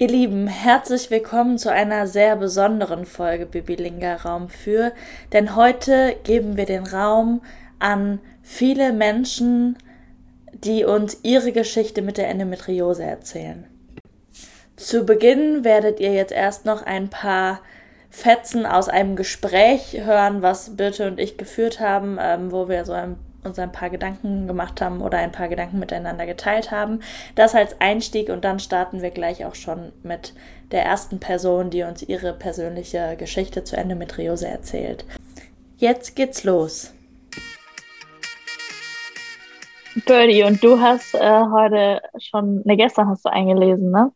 Ihr Lieben, herzlich willkommen zu einer sehr besonderen Folge Bibilinga Raum für, denn heute geben wir den Raum an viele Menschen, die uns ihre Geschichte mit der Endometriose erzählen. Zu Beginn werdet ihr jetzt erst noch ein paar Fetzen aus einem Gespräch hören, was Birte und ich geführt haben, ähm, wo wir so ein uns ein paar Gedanken gemacht haben oder ein paar Gedanken miteinander geteilt haben. Das als Einstieg und dann starten wir gleich auch schon mit der ersten Person, die uns ihre persönliche Geschichte zur Endometriose erzählt. Jetzt geht's los. Birdie, und du hast äh, heute schon, ne, gestern hast du eingelesen, ne?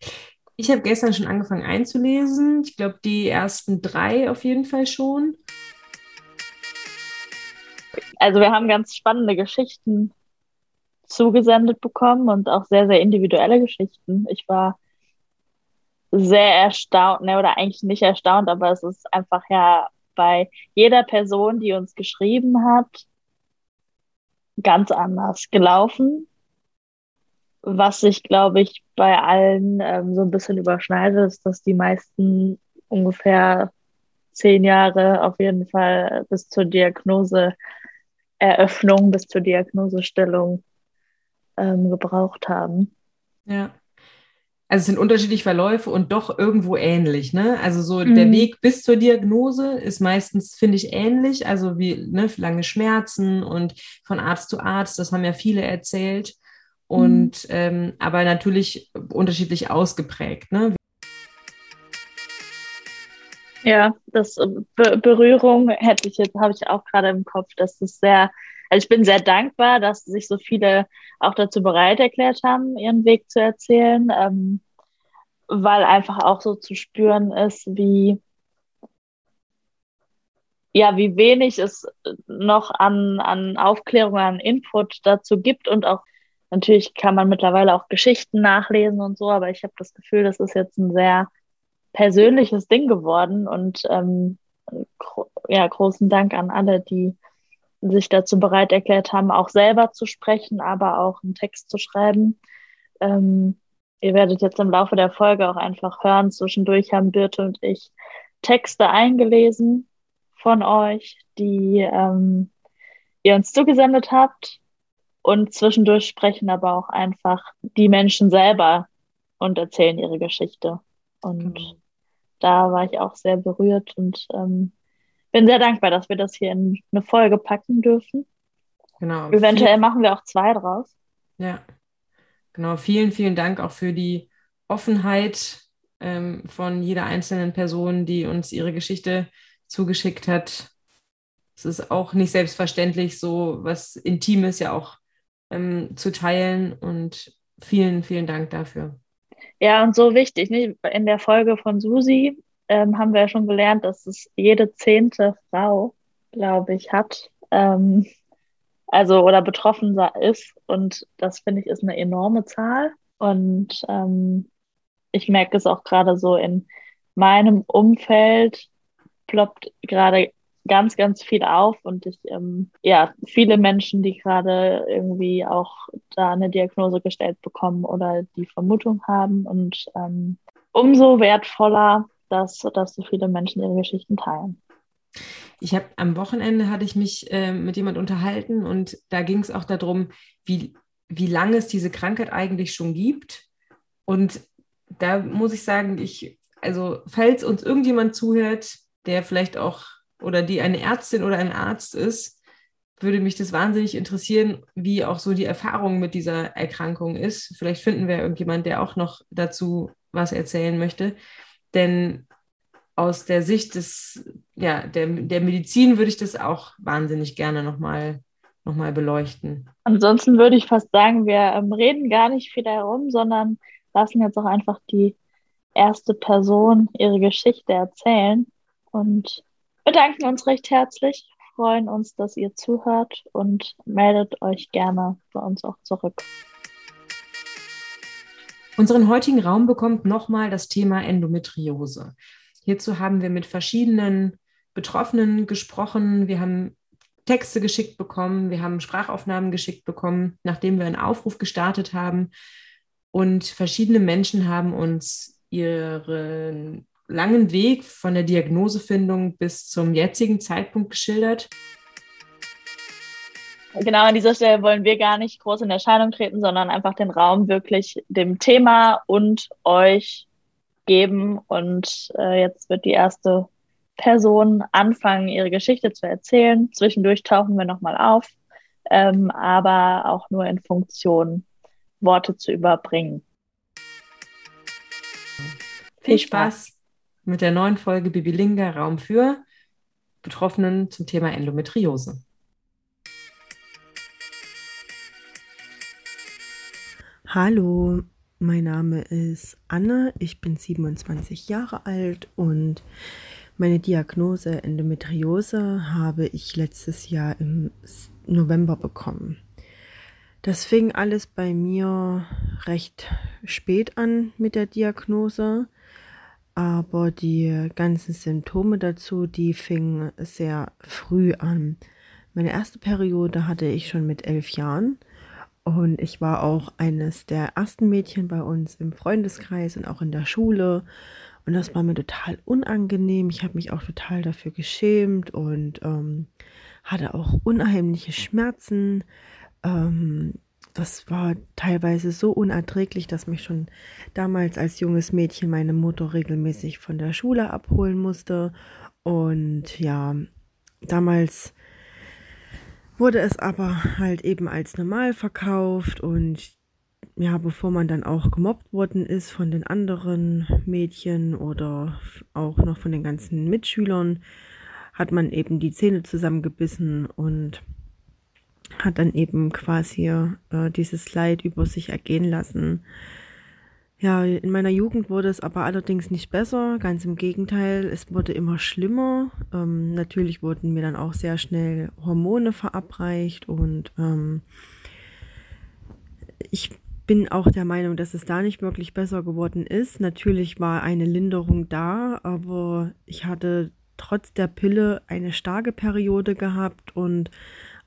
Ich habe gestern schon angefangen einzulesen. Ich glaube, die ersten drei auf jeden Fall schon also wir haben ganz spannende Geschichten zugesendet bekommen und auch sehr, sehr individuelle Geschichten. Ich war sehr erstaunt, ne, oder eigentlich nicht erstaunt, aber es ist einfach ja bei jeder Person, die uns geschrieben hat, ganz anders gelaufen. Was sich, glaube ich, bei allen ähm, so ein bisschen überschneidet, ist, dass die meisten ungefähr zehn Jahre auf jeden Fall bis zur Diagnose Eröffnung bis zur Diagnosestellung ähm, gebraucht haben. Ja. Also es sind unterschiedliche Verläufe und doch irgendwo ähnlich. Ne? Also so mhm. der Weg bis zur Diagnose ist meistens, finde ich, ähnlich. Also wie ne, lange Schmerzen und von Arzt zu Arzt, das haben ja viele erzählt. Und mhm. ähm, aber natürlich unterschiedlich ausgeprägt. Ne? Ja, das äh, Be Berührung hätte ich jetzt, habe ich auch gerade im Kopf. Das ist sehr, also ich bin sehr dankbar, dass sich so viele auch dazu bereit erklärt haben, ihren Weg zu erzählen, ähm, weil einfach auch so zu spüren ist, wie ja, wie wenig es noch an, an Aufklärung, an Input dazu gibt und auch natürlich kann man mittlerweile auch Geschichten nachlesen und so, aber ich habe das Gefühl, das ist jetzt ein sehr persönliches Ding geworden und ähm, ja, großen Dank an alle, die sich dazu bereit erklärt haben, auch selber zu sprechen, aber auch einen Text zu schreiben. Ähm, ihr werdet jetzt im Laufe der Folge auch einfach hören, zwischendurch haben Birte und ich Texte eingelesen von euch, die ähm, ihr uns zugesendet habt. Und zwischendurch sprechen aber auch einfach die Menschen selber und erzählen ihre Geschichte. Und mhm da war ich auch sehr berührt und ähm, bin sehr dankbar, dass wir das hier in eine Folge packen dürfen. Genau. Eventuell machen wir auch zwei draus. Ja, genau. Vielen, vielen Dank auch für die Offenheit ähm, von jeder einzelnen Person, die uns ihre Geschichte zugeschickt hat. Es ist auch nicht selbstverständlich, so was Intimes ja auch ähm, zu teilen und vielen, vielen Dank dafür. Ja, und so wichtig. Ne? In der Folge von Susi ähm, haben wir ja schon gelernt, dass es jede zehnte Frau, glaube ich, hat. Ähm, also oder betroffen ist. Und das finde ich ist eine enorme Zahl. Und ähm, ich merke es auch gerade so in meinem Umfeld ploppt gerade ganz, ganz viel auf und ich, ähm, ja, viele Menschen, die gerade irgendwie auch da eine Diagnose gestellt bekommen oder die Vermutung haben und ähm, umso wertvoller, dass, dass so viele Menschen ihre Geschichten teilen. Ich habe am Wochenende hatte ich mich äh, mit jemand unterhalten und da ging es auch darum, wie, wie lange es diese Krankheit eigentlich schon gibt. Und da muss ich sagen, ich, also falls uns irgendjemand zuhört, der vielleicht auch oder die eine Ärztin oder ein Arzt ist, würde mich das wahnsinnig interessieren, wie auch so die Erfahrung mit dieser Erkrankung ist. Vielleicht finden wir irgendjemand, der auch noch dazu was erzählen möchte. Denn aus der Sicht des, ja, der, der Medizin würde ich das auch wahnsinnig gerne nochmal noch mal beleuchten. Ansonsten würde ich fast sagen, wir ähm, reden gar nicht viel herum, sondern lassen jetzt auch einfach die erste Person ihre Geschichte erzählen und bedanken uns recht herzlich, freuen uns, dass ihr zuhört und meldet euch gerne bei uns auch zurück. Unseren heutigen Raum bekommt nochmal das Thema Endometriose. Hierzu haben wir mit verschiedenen Betroffenen gesprochen. Wir haben Texte geschickt bekommen, wir haben Sprachaufnahmen geschickt bekommen, nachdem wir einen Aufruf gestartet haben. Und verschiedene Menschen haben uns ihren langen Weg von der Diagnosefindung bis zum jetzigen Zeitpunkt geschildert. Genau an dieser Stelle wollen wir gar nicht groß in Erscheinung treten, sondern einfach den Raum wirklich dem Thema und euch geben. Und äh, jetzt wird die erste Person anfangen, ihre Geschichte zu erzählen. Zwischendurch tauchen wir nochmal auf, ähm, aber auch nur in Funktion, Worte zu überbringen. Viel Spaß mit der neuen Folge Bibilinga Raum für Betroffenen zum Thema Endometriose. Hallo, mein Name ist Anne, ich bin 27 Jahre alt und meine Diagnose Endometriose habe ich letztes Jahr im November bekommen. Das fing alles bei mir recht spät an mit der Diagnose, aber die ganzen Symptome dazu, die fingen sehr früh an. Meine erste Periode hatte ich schon mit elf Jahren und ich war auch eines der ersten Mädchen bei uns im Freundeskreis und auch in der Schule. Und das war mir total unangenehm. Ich habe mich auch total dafür geschämt und ähm, hatte auch unheimliche Schmerzen. Ähm, das war teilweise so unerträglich, dass mich schon damals als junges Mädchen meine Mutter regelmäßig von der Schule abholen musste. Und ja, damals wurde es aber halt eben als normal verkauft und ja, bevor man dann auch gemobbt worden ist von den anderen Mädchen oder auch noch von den ganzen Mitschülern, hat man eben die Zähne zusammengebissen und hat dann eben quasi äh, dieses Leid über sich ergehen lassen. Ja, in meiner Jugend wurde es aber allerdings nicht besser, ganz im Gegenteil, es wurde immer schlimmer. Ähm, natürlich wurden mir dann auch sehr schnell Hormone verabreicht und ähm, ich bin auch der Meinung, dass es da nicht wirklich besser geworden ist. Natürlich war eine Linderung da, aber ich hatte trotz der Pille eine starke Periode gehabt und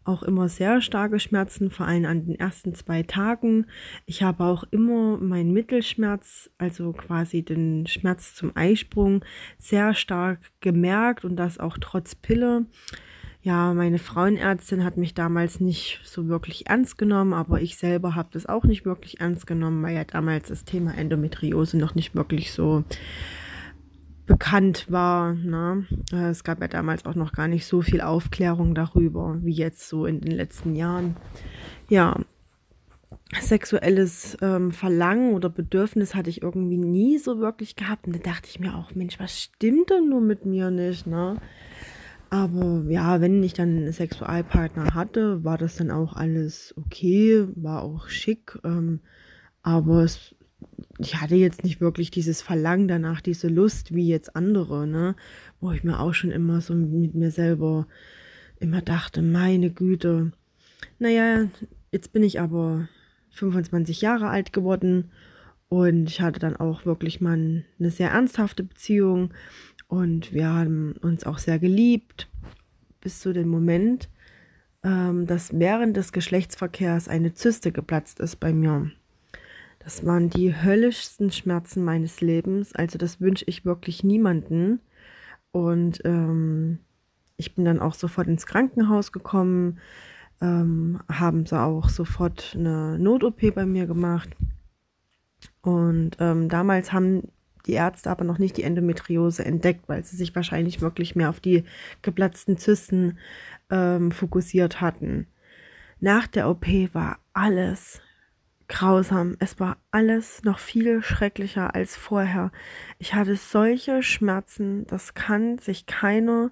auch immer sehr starke Schmerzen, vor allem an den ersten zwei Tagen. Ich habe auch immer meinen Mittelschmerz, also quasi den Schmerz zum Eisprung, sehr stark gemerkt und das auch trotz Pille. Ja, meine Frauenärztin hat mich damals nicht so wirklich ernst genommen, aber ich selber habe das auch nicht wirklich ernst genommen, weil ja damals das Thema Endometriose noch nicht wirklich so bekannt war. Ne? Äh, es gab ja damals auch noch gar nicht so viel Aufklärung darüber, wie jetzt so in den letzten Jahren. Ja, sexuelles ähm, Verlangen oder Bedürfnis hatte ich irgendwie nie so wirklich gehabt. Und da dachte ich mir auch, Mensch, was stimmt denn nur mit mir nicht, ne? Aber ja, wenn ich dann einen Sexualpartner hatte, war das dann auch alles okay, war auch schick. Ähm, aber es ich hatte jetzt nicht wirklich dieses Verlangen danach, diese Lust wie jetzt andere, ne? Wo ich mir auch schon immer so mit mir selber immer dachte, meine Güte. Naja, jetzt bin ich aber 25 Jahre alt geworden und ich hatte dann auch wirklich mal eine sehr ernsthafte Beziehung und wir haben uns auch sehr geliebt bis zu dem Moment, ähm, dass während des Geschlechtsverkehrs eine Zyste geplatzt ist bei mir. Das waren die höllischsten Schmerzen meines Lebens. Also das wünsche ich wirklich niemanden. Und ähm, ich bin dann auch sofort ins Krankenhaus gekommen, ähm, haben sie auch sofort eine Not-OP bei mir gemacht. Und ähm, damals haben die Ärzte aber noch nicht die Endometriose entdeckt, weil sie sich wahrscheinlich wirklich mehr auf die geplatzten Zysten ähm, fokussiert hatten. Nach der OP war alles grausam. Es war alles noch viel schrecklicher als vorher. Ich hatte solche Schmerzen, das kann sich keiner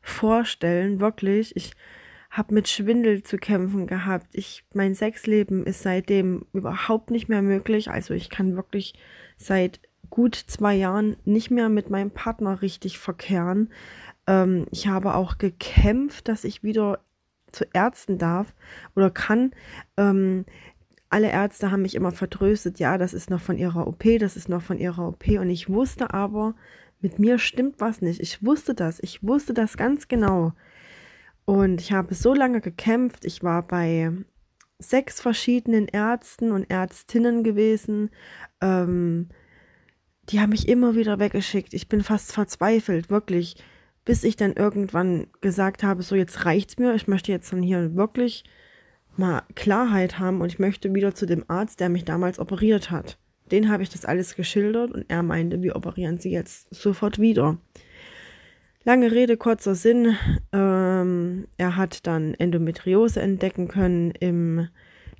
vorstellen, wirklich. Ich habe mit Schwindel zu kämpfen gehabt. Ich, mein Sexleben ist seitdem überhaupt nicht mehr möglich. Also ich kann wirklich seit gut zwei Jahren nicht mehr mit meinem Partner richtig verkehren. Ähm, ich habe auch gekämpft, dass ich wieder zu Ärzten darf oder kann. Ähm, alle Ärzte haben mich immer vertröstet, ja, das ist noch von ihrer OP, das ist noch von ihrer OP. Und ich wusste aber, mit mir stimmt was nicht. Ich wusste das, ich wusste das ganz genau. Und ich habe so lange gekämpft. Ich war bei sechs verschiedenen Ärzten und Ärztinnen gewesen. Ähm, die haben mich immer wieder weggeschickt. Ich bin fast verzweifelt, wirklich. Bis ich dann irgendwann gesagt habe, so jetzt reicht's mir. Ich möchte jetzt dann hier wirklich mal Klarheit haben und ich möchte wieder zu dem Arzt, der mich damals operiert hat. Den habe ich das alles geschildert und er meinte, wir operieren sie jetzt sofort wieder. Lange Rede, kurzer Sinn. Ähm, er hat dann Endometriose entdecken können im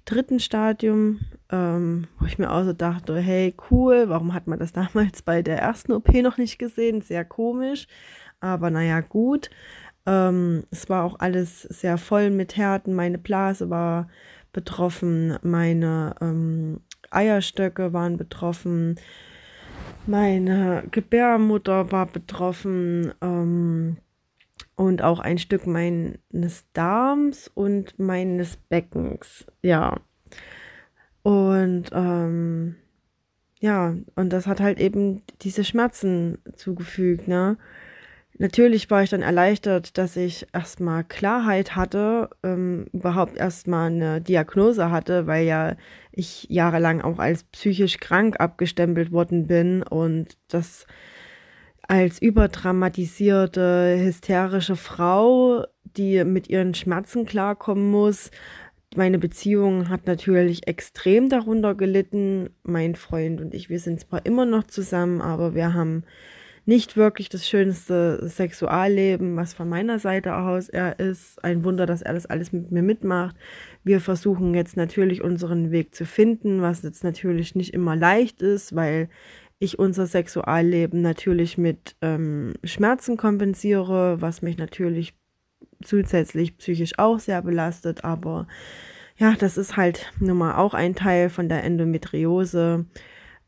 dritten Stadium, ähm, wo ich mir auch so dachte, hey, cool, warum hat man das damals bei der ersten OP noch nicht gesehen? Sehr komisch, aber naja, gut. Ähm, es war auch alles sehr voll mit Härten. Meine Blase war betroffen, meine ähm, Eierstöcke waren betroffen, meine Gebärmutter war betroffen ähm, und auch ein Stück meines Darms und meines Beckens. Ja. Und ähm, ja, und das hat halt eben diese Schmerzen zugefügt, ne? Natürlich war ich dann erleichtert, dass ich erstmal Klarheit hatte, ähm, überhaupt erstmal eine Diagnose hatte, weil ja ich jahrelang auch als psychisch krank abgestempelt worden bin und das als überdramatisierte, hysterische Frau, die mit ihren Schmerzen klarkommen muss. Meine Beziehung hat natürlich extrem darunter gelitten. Mein Freund und ich, wir sind zwar immer noch zusammen, aber wir haben nicht wirklich das schönste Sexualleben, was von meiner Seite aus er ist. Ein Wunder, dass er das alles mit mir mitmacht. Wir versuchen jetzt natürlich unseren Weg zu finden, was jetzt natürlich nicht immer leicht ist, weil ich unser Sexualleben natürlich mit ähm, Schmerzen kompensiere, was mich natürlich zusätzlich psychisch auch sehr belastet, aber ja, das ist halt nun mal auch ein Teil von der Endometriose.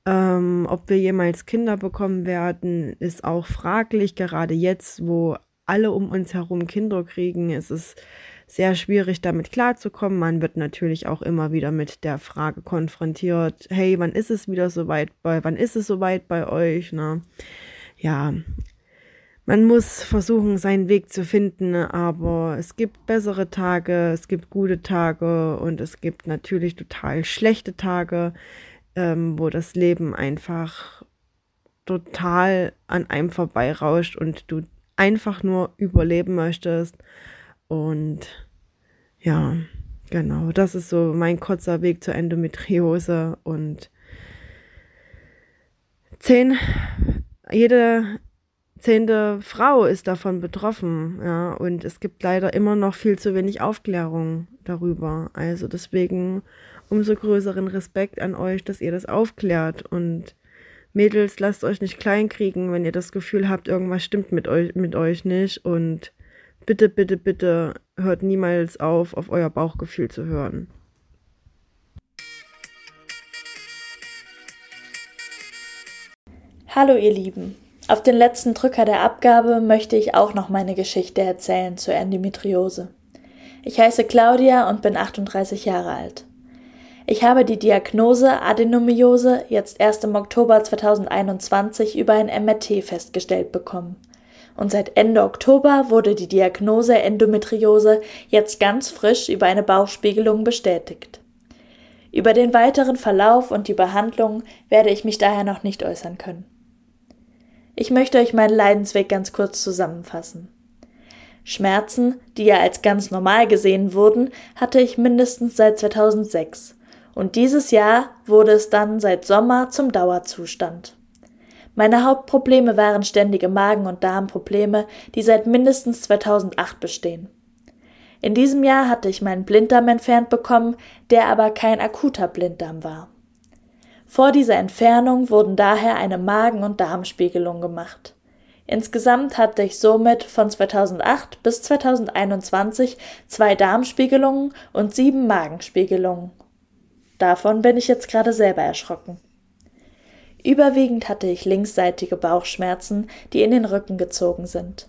Ähm, ob wir jemals Kinder bekommen werden, ist auch fraglich. Gerade jetzt, wo alle um uns herum Kinder kriegen, ist es sehr schwierig, damit klarzukommen. Man wird natürlich auch immer wieder mit der Frage konfrontiert, hey, wann ist es wieder soweit bei, wann ist es soweit bei euch? Ne? Ja, man muss versuchen, seinen Weg zu finden, aber es gibt bessere Tage, es gibt gute Tage und es gibt natürlich total schlechte Tage ähm, wo das Leben einfach total an einem vorbeirauscht und du einfach nur überleben möchtest. Und ja, genau, das ist so mein kurzer Weg zur Endometriose und zehn, jede zehnte Frau ist davon betroffen, ja, und es gibt leider immer noch viel zu wenig Aufklärung darüber. Also deswegen umso größeren Respekt an euch, dass ihr das aufklärt. Und Mädels, lasst euch nicht kleinkriegen, wenn ihr das Gefühl habt, irgendwas stimmt mit euch, mit euch nicht. Und bitte, bitte, bitte hört niemals auf, auf euer Bauchgefühl zu hören. Hallo ihr Lieben. Auf den letzten Drücker der Abgabe möchte ich auch noch meine Geschichte erzählen zur Endometriose. Ich heiße Claudia und bin 38 Jahre alt. Ich habe die Diagnose Adenomiose jetzt erst im Oktober 2021 über ein MRT festgestellt bekommen. Und seit Ende Oktober wurde die Diagnose Endometriose jetzt ganz frisch über eine Bauchspiegelung bestätigt. Über den weiteren Verlauf und die Behandlung werde ich mich daher noch nicht äußern können. Ich möchte euch meinen Leidensweg ganz kurz zusammenfassen. Schmerzen, die ja als ganz normal gesehen wurden, hatte ich mindestens seit 2006 und dieses Jahr wurde es dann seit Sommer zum Dauerzustand. Meine Hauptprobleme waren ständige Magen- und Darmprobleme, die seit mindestens 2008 bestehen. In diesem Jahr hatte ich meinen Blinddarm entfernt bekommen, der aber kein akuter Blinddarm war. Vor dieser Entfernung wurden daher eine Magen- und Darmspiegelung gemacht. Insgesamt hatte ich somit von 2008 bis 2021 zwei Darmspiegelungen und sieben Magenspiegelungen. Davon bin ich jetzt gerade selber erschrocken. Überwiegend hatte ich linksseitige Bauchschmerzen, die in den Rücken gezogen sind.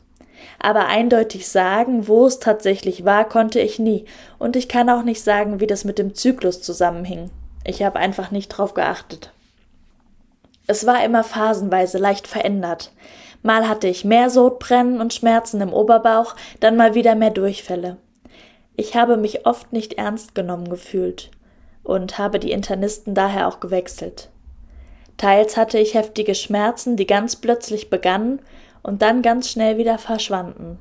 Aber eindeutig sagen, wo es tatsächlich war, konnte ich nie, und ich kann auch nicht sagen, wie das mit dem Zyklus zusammenhing. Ich habe einfach nicht drauf geachtet. Es war immer phasenweise leicht verändert. Mal hatte ich mehr Sodbrennen und Schmerzen im Oberbauch, dann mal wieder mehr Durchfälle. Ich habe mich oft nicht ernst genommen gefühlt und habe die Internisten daher auch gewechselt. Teils hatte ich heftige Schmerzen, die ganz plötzlich begannen und dann ganz schnell wieder verschwanden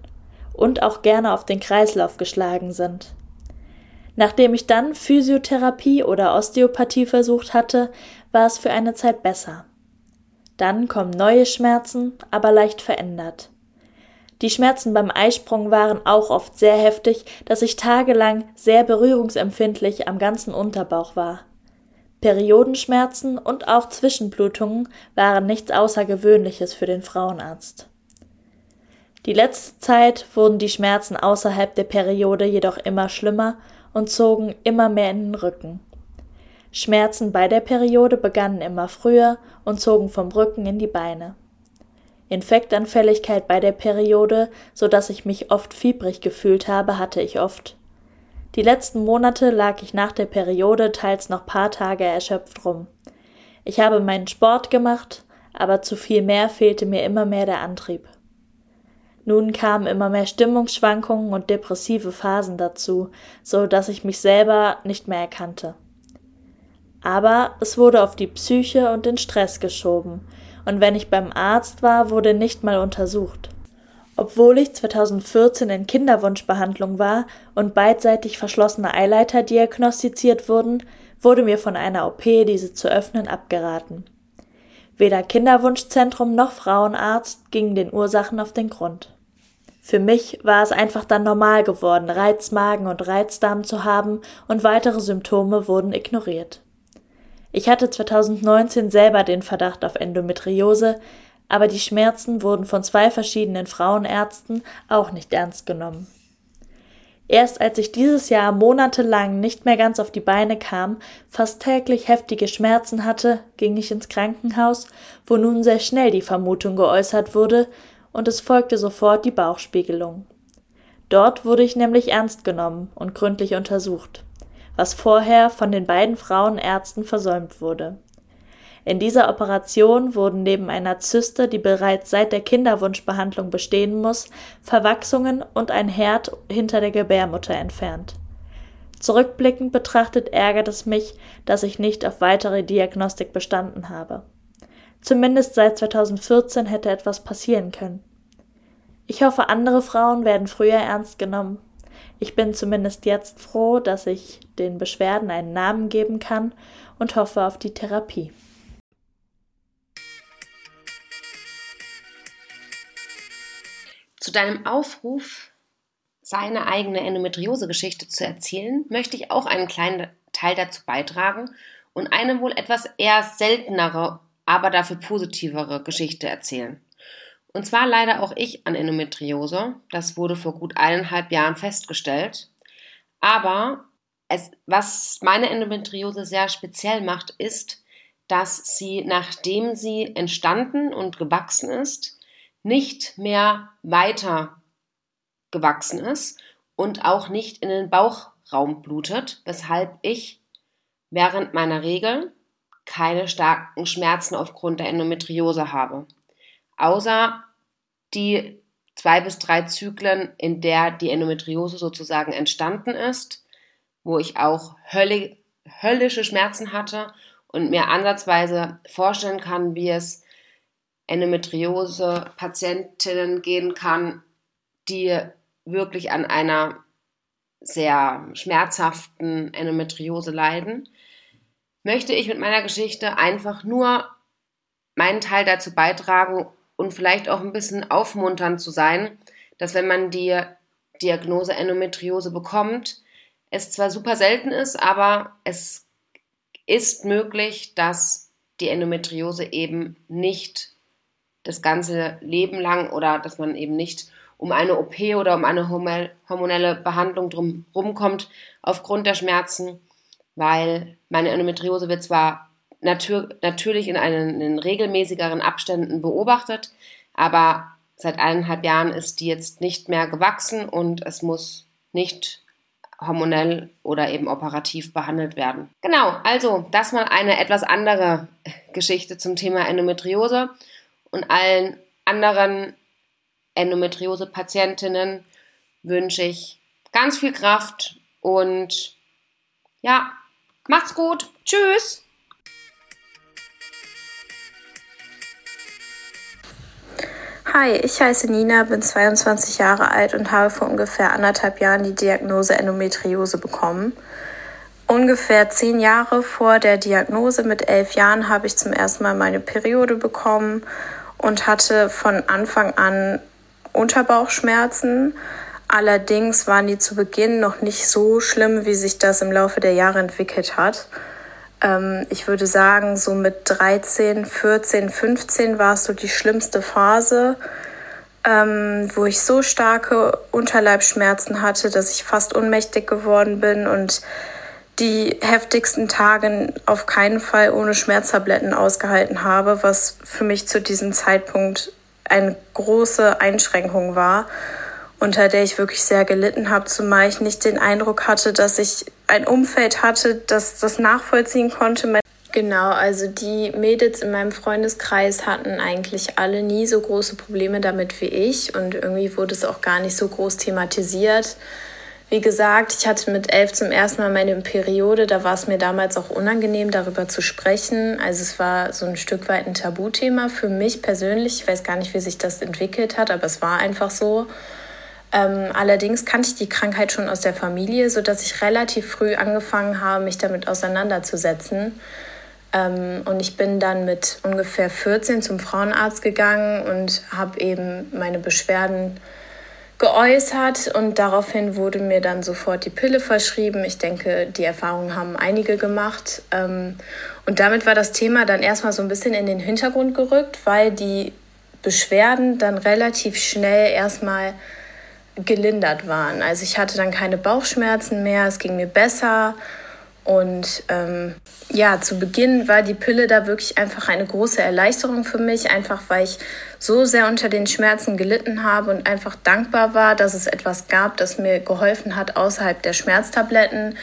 und auch gerne auf den Kreislauf geschlagen sind. Nachdem ich dann Physiotherapie oder Osteopathie versucht hatte, war es für eine Zeit besser. Dann kommen neue Schmerzen, aber leicht verändert. Die Schmerzen beim Eisprung waren auch oft sehr heftig, dass ich tagelang sehr berührungsempfindlich am ganzen Unterbauch war. Periodenschmerzen und auch Zwischenblutungen waren nichts Außergewöhnliches für den Frauenarzt. Die letzte Zeit wurden die Schmerzen außerhalb der Periode jedoch immer schlimmer und zogen immer mehr in den Rücken. Schmerzen bei der Periode begannen immer früher und zogen vom Rücken in die Beine. Infektanfälligkeit bei der Periode, so dass ich mich oft fiebrig gefühlt habe, hatte ich oft. Die letzten Monate lag ich nach der Periode teils noch paar Tage erschöpft rum. Ich habe meinen Sport gemacht, aber zu viel mehr fehlte mir immer mehr der Antrieb. Nun kamen immer mehr Stimmungsschwankungen und depressive Phasen dazu, so dass ich mich selber nicht mehr erkannte. Aber es wurde auf die Psyche und den Stress geschoben, und wenn ich beim Arzt war, wurde nicht mal untersucht. Obwohl ich 2014 in Kinderwunschbehandlung war und beidseitig verschlossene Eileiter diagnostiziert wurden, wurde mir von einer OP, diese zu öffnen, abgeraten. Weder Kinderwunschzentrum noch Frauenarzt gingen den Ursachen auf den Grund. Für mich war es einfach dann normal geworden, Reizmagen und Reizdarm zu haben und weitere Symptome wurden ignoriert. Ich hatte 2019 selber den Verdacht auf Endometriose, aber die Schmerzen wurden von zwei verschiedenen Frauenärzten auch nicht ernst genommen. Erst als ich dieses Jahr monatelang nicht mehr ganz auf die Beine kam, fast täglich heftige Schmerzen hatte, ging ich ins Krankenhaus, wo nun sehr schnell die Vermutung geäußert wurde, und es folgte sofort die Bauchspiegelung. Dort wurde ich nämlich ernst genommen und gründlich untersucht was vorher von den beiden Frauenärzten versäumt wurde. In dieser Operation wurden neben einer Zyste, die bereits seit der Kinderwunschbehandlung bestehen muss, Verwachsungen und ein Herd hinter der Gebärmutter entfernt. Zurückblickend betrachtet ärgert es mich, dass ich nicht auf weitere Diagnostik bestanden habe. Zumindest seit 2014 hätte etwas passieren können. Ich hoffe, andere Frauen werden früher ernst genommen ich bin zumindest jetzt froh, dass ich den Beschwerden einen Namen geben kann und hoffe auf die Therapie. Zu deinem Aufruf, seine eigene Endometriose-Geschichte zu erzählen, möchte ich auch einen kleinen Teil dazu beitragen und eine wohl etwas eher seltenere, aber dafür positivere Geschichte erzählen. Und zwar leider auch ich an Endometriose. Das wurde vor gut eineinhalb Jahren festgestellt. Aber es, was meine Endometriose sehr speziell macht, ist, dass sie, nachdem sie entstanden und gewachsen ist, nicht mehr weiter gewachsen ist und auch nicht in den Bauchraum blutet, weshalb ich während meiner Regel keine starken Schmerzen aufgrund der Endometriose habe außer die zwei bis drei Zyklen, in der die Endometriose sozusagen entstanden ist, wo ich auch hölli höllische Schmerzen hatte und mir ansatzweise vorstellen kann, wie es Endometriose-Patientinnen gehen kann, die wirklich an einer sehr schmerzhaften Endometriose leiden, möchte ich mit meiner Geschichte einfach nur meinen Teil dazu beitragen, und vielleicht auch ein bisschen aufmunternd zu sein, dass wenn man die Diagnose Endometriose bekommt, es zwar super selten ist, aber es ist möglich, dass die Endometriose eben nicht das ganze Leben lang oder dass man eben nicht um eine OP oder um eine hormonelle Behandlung drum rumkommt aufgrund der Schmerzen, weil meine Endometriose wird zwar natür natürlich in, einen, in regelmäßigeren Abständen beobachtet, aber seit eineinhalb Jahren ist die jetzt nicht mehr gewachsen und es muss nicht hormonell oder eben operativ behandelt werden. Genau, also das mal eine etwas andere Geschichte zum Thema Endometriose und allen anderen Endometriose-Patientinnen wünsche ich ganz viel Kraft und ja, macht's gut. Tschüss. Hi, ich heiße Nina, bin 22 Jahre alt und habe vor ungefähr anderthalb Jahren die Diagnose Endometriose bekommen. Ungefähr zehn Jahre vor der Diagnose mit elf Jahren habe ich zum ersten Mal meine Periode bekommen und hatte von Anfang an Unterbauchschmerzen. Allerdings waren die zu Beginn noch nicht so schlimm, wie sich das im Laufe der Jahre entwickelt hat. Ähm, ich würde sagen, so mit 13, 14, 15 war es so die schlimmste Phase, ähm, wo ich so starke Unterleibschmerzen hatte, dass ich fast ohnmächtig geworden bin und die heftigsten Tage auf keinen Fall ohne Schmerztabletten ausgehalten habe, was für mich zu diesem Zeitpunkt eine große Einschränkung war, unter der ich wirklich sehr gelitten habe, zumal ich nicht den Eindruck hatte, dass ich ein Umfeld hatte, das das nachvollziehen konnte. Genau, also die Mädels in meinem Freundeskreis hatten eigentlich alle nie so große Probleme damit wie ich und irgendwie wurde es auch gar nicht so groß thematisiert. Wie gesagt, ich hatte mit elf zum ersten Mal meine Periode. Da war es mir damals auch unangenehm, darüber zu sprechen. Also es war so ein Stück weit ein Tabuthema für mich persönlich. Ich weiß gar nicht, wie sich das entwickelt hat, aber es war einfach so. Ähm, allerdings kannte ich die Krankheit schon aus der Familie, sodass ich relativ früh angefangen habe, mich damit auseinanderzusetzen. Ähm, und ich bin dann mit ungefähr 14 zum Frauenarzt gegangen und habe eben meine Beschwerden geäußert und daraufhin wurde mir dann sofort die Pille verschrieben. Ich denke, die Erfahrungen haben einige gemacht. Ähm, und damit war das Thema dann erstmal so ein bisschen in den Hintergrund gerückt, weil die Beschwerden dann relativ schnell erstmal gelindert waren. Also ich hatte dann keine Bauchschmerzen mehr, es ging mir besser und ähm, ja, zu Beginn war die Pille da wirklich einfach eine große Erleichterung für mich, einfach weil ich so sehr unter den Schmerzen gelitten habe und einfach dankbar war, dass es etwas gab, das mir geholfen hat außerhalb der Schmerztabletten.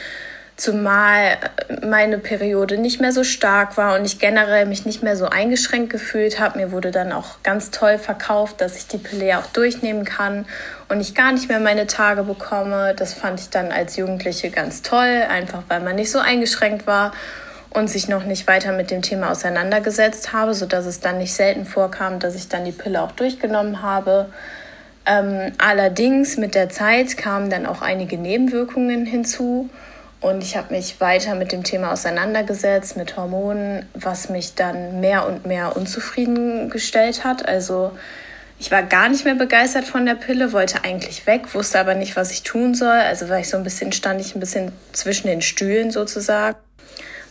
Zumal meine Periode nicht mehr so stark war und ich generell mich nicht mehr so eingeschränkt gefühlt habe. Mir wurde dann auch ganz toll verkauft, dass ich die Pille auch durchnehmen kann und ich gar nicht mehr meine Tage bekomme. Das fand ich dann als Jugendliche ganz toll, einfach weil man nicht so eingeschränkt war und sich noch nicht weiter mit dem Thema auseinandergesetzt habe, sodass es dann nicht selten vorkam, dass ich dann die Pille auch durchgenommen habe. Ähm, allerdings mit der Zeit kamen dann auch einige Nebenwirkungen hinzu und ich habe mich weiter mit dem Thema auseinandergesetzt, mit Hormonen, was mich dann mehr und mehr unzufrieden gestellt hat. Also ich war gar nicht mehr begeistert von der Pille, wollte eigentlich weg, wusste aber nicht, was ich tun soll. Also war ich so ein bisschen, stand ich ein bisschen zwischen den Stühlen sozusagen.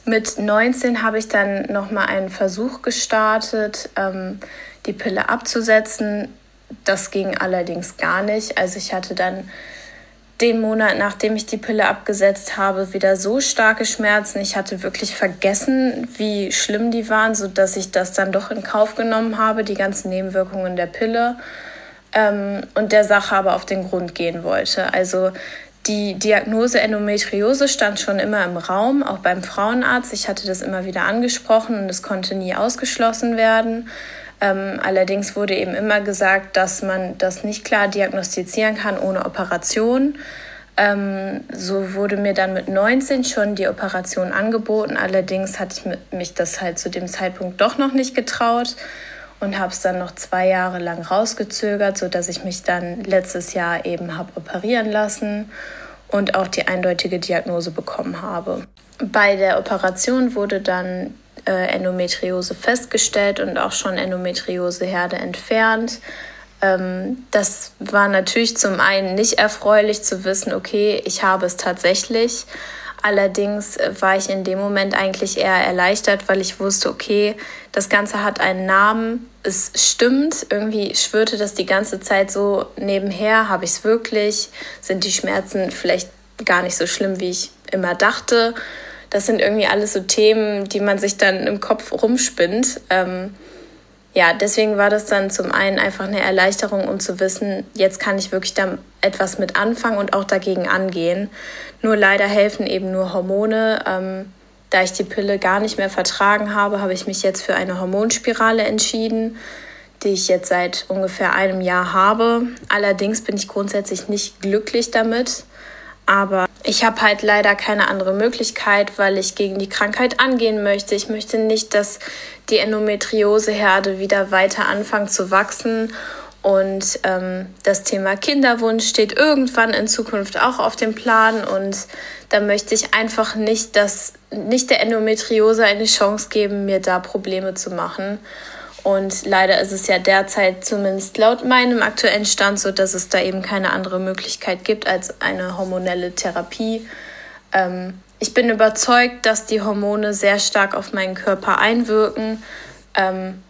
Mit 19 habe ich dann nochmal einen Versuch gestartet, ähm, die Pille abzusetzen. Das ging allerdings gar nicht. Also ich hatte dann den Monat, nachdem ich die Pille abgesetzt habe, wieder so starke Schmerzen. Ich hatte wirklich vergessen, wie schlimm die waren, sodass ich das dann doch in Kauf genommen habe, die ganzen Nebenwirkungen der Pille ähm, und der Sache aber auf den Grund gehen wollte. Also die Diagnose Endometriose stand schon immer im Raum, auch beim Frauenarzt. Ich hatte das immer wieder angesprochen und es konnte nie ausgeschlossen werden. Ähm, allerdings wurde eben immer gesagt, dass man das nicht klar diagnostizieren kann ohne Operation. Ähm, so wurde mir dann mit 19 schon die Operation angeboten. Allerdings hatte ich mich das halt zu dem Zeitpunkt doch noch nicht getraut und habe es dann noch zwei Jahre lang rausgezögert, sodass ich mich dann letztes Jahr eben habe operieren lassen und auch die eindeutige Diagnose bekommen habe. Bei der Operation wurde dann äh, Endometriose festgestellt und auch schon Endometrioseherde entfernt. Ähm, das war natürlich zum einen nicht erfreulich zu wissen, okay, ich habe es tatsächlich. Allerdings war ich in dem Moment eigentlich eher erleichtert, weil ich wusste, okay, das Ganze hat einen Namen, es stimmt, irgendwie schwirrte das die ganze Zeit so nebenher, habe ich es wirklich, sind die Schmerzen vielleicht gar nicht so schlimm, wie ich immer dachte. Das sind irgendwie alles so Themen, die man sich dann im Kopf rumspinnt. Ähm, ja, deswegen war das dann zum einen einfach eine Erleichterung, um zu wissen, jetzt kann ich wirklich da etwas mit anfangen und auch dagegen angehen. Nur leider helfen eben nur Hormone. Ähm, da ich die Pille gar nicht mehr vertragen habe, habe ich mich jetzt für eine Hormonspirale entschieden, die ich jetzt seit ungefähr einem Jahr habe. Allerdings bin ich grundsätzlich nicht glücklich damit. Aber ich habe halt leider keine andere Möglichkeit, weil ich gegen die Krankheit angehen möchte. Ich möchte nicht, dass die Endometrioseherde wieder weiter anfangen zu wachsen. Und ähm, das Thema Kinderwunsch steht irgendwann in Zukunft auch auf dem Plan. Und da möchte ich einfach nicht, dass nicht der Endometriose eine Chance geben, mir da Probleme zu machen. Und leider ist es ja derzeit zumindest laut meinem aktuellen Stand so, dass es da eben keine andere Möglichkeit gibt als eine hormonelle Therapie. Ähm, ich bin überzeugt, dass die Hormone sehr stark auf meinen Körper einwirken. Ähm,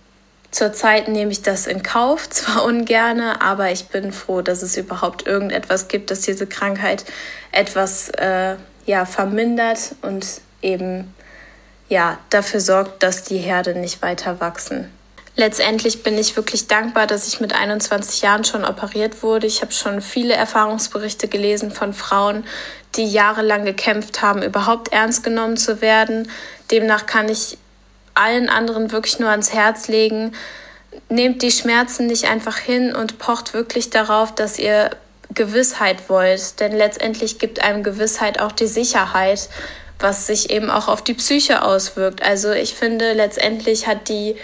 Zurzeit nehme ich das in Kauf, zwar ungerne, aber ich bin froh, dass es überhaupt irgendetwas gibt, das diese Krankheit etwas äh, ja, vermindert und eben ja, dafür sorgt, dass die Herde nicht weiter wachsen letztendlich bin ich wirklich dankbar, dass ich mit 21 Jahren schon operiert wurde. Ich habe schon viele Erfahrungsberichte gelesen von Frauen, die jahrelang gekämpft haben, überhaupt ernst genommen zu werden. Demnach kann ich allen anderen wirklich nur ans Herz legen, nehmt die Schmerzen nicht einfach hin und pocht wirklich darauf, dass ihr Gewissheit wollt. Denn letztendlich gibt einem Gewissheit auch die Sicherheit, was sich eben auch auf die Psyche auswirkt. Also ich finde, letztendlich hat die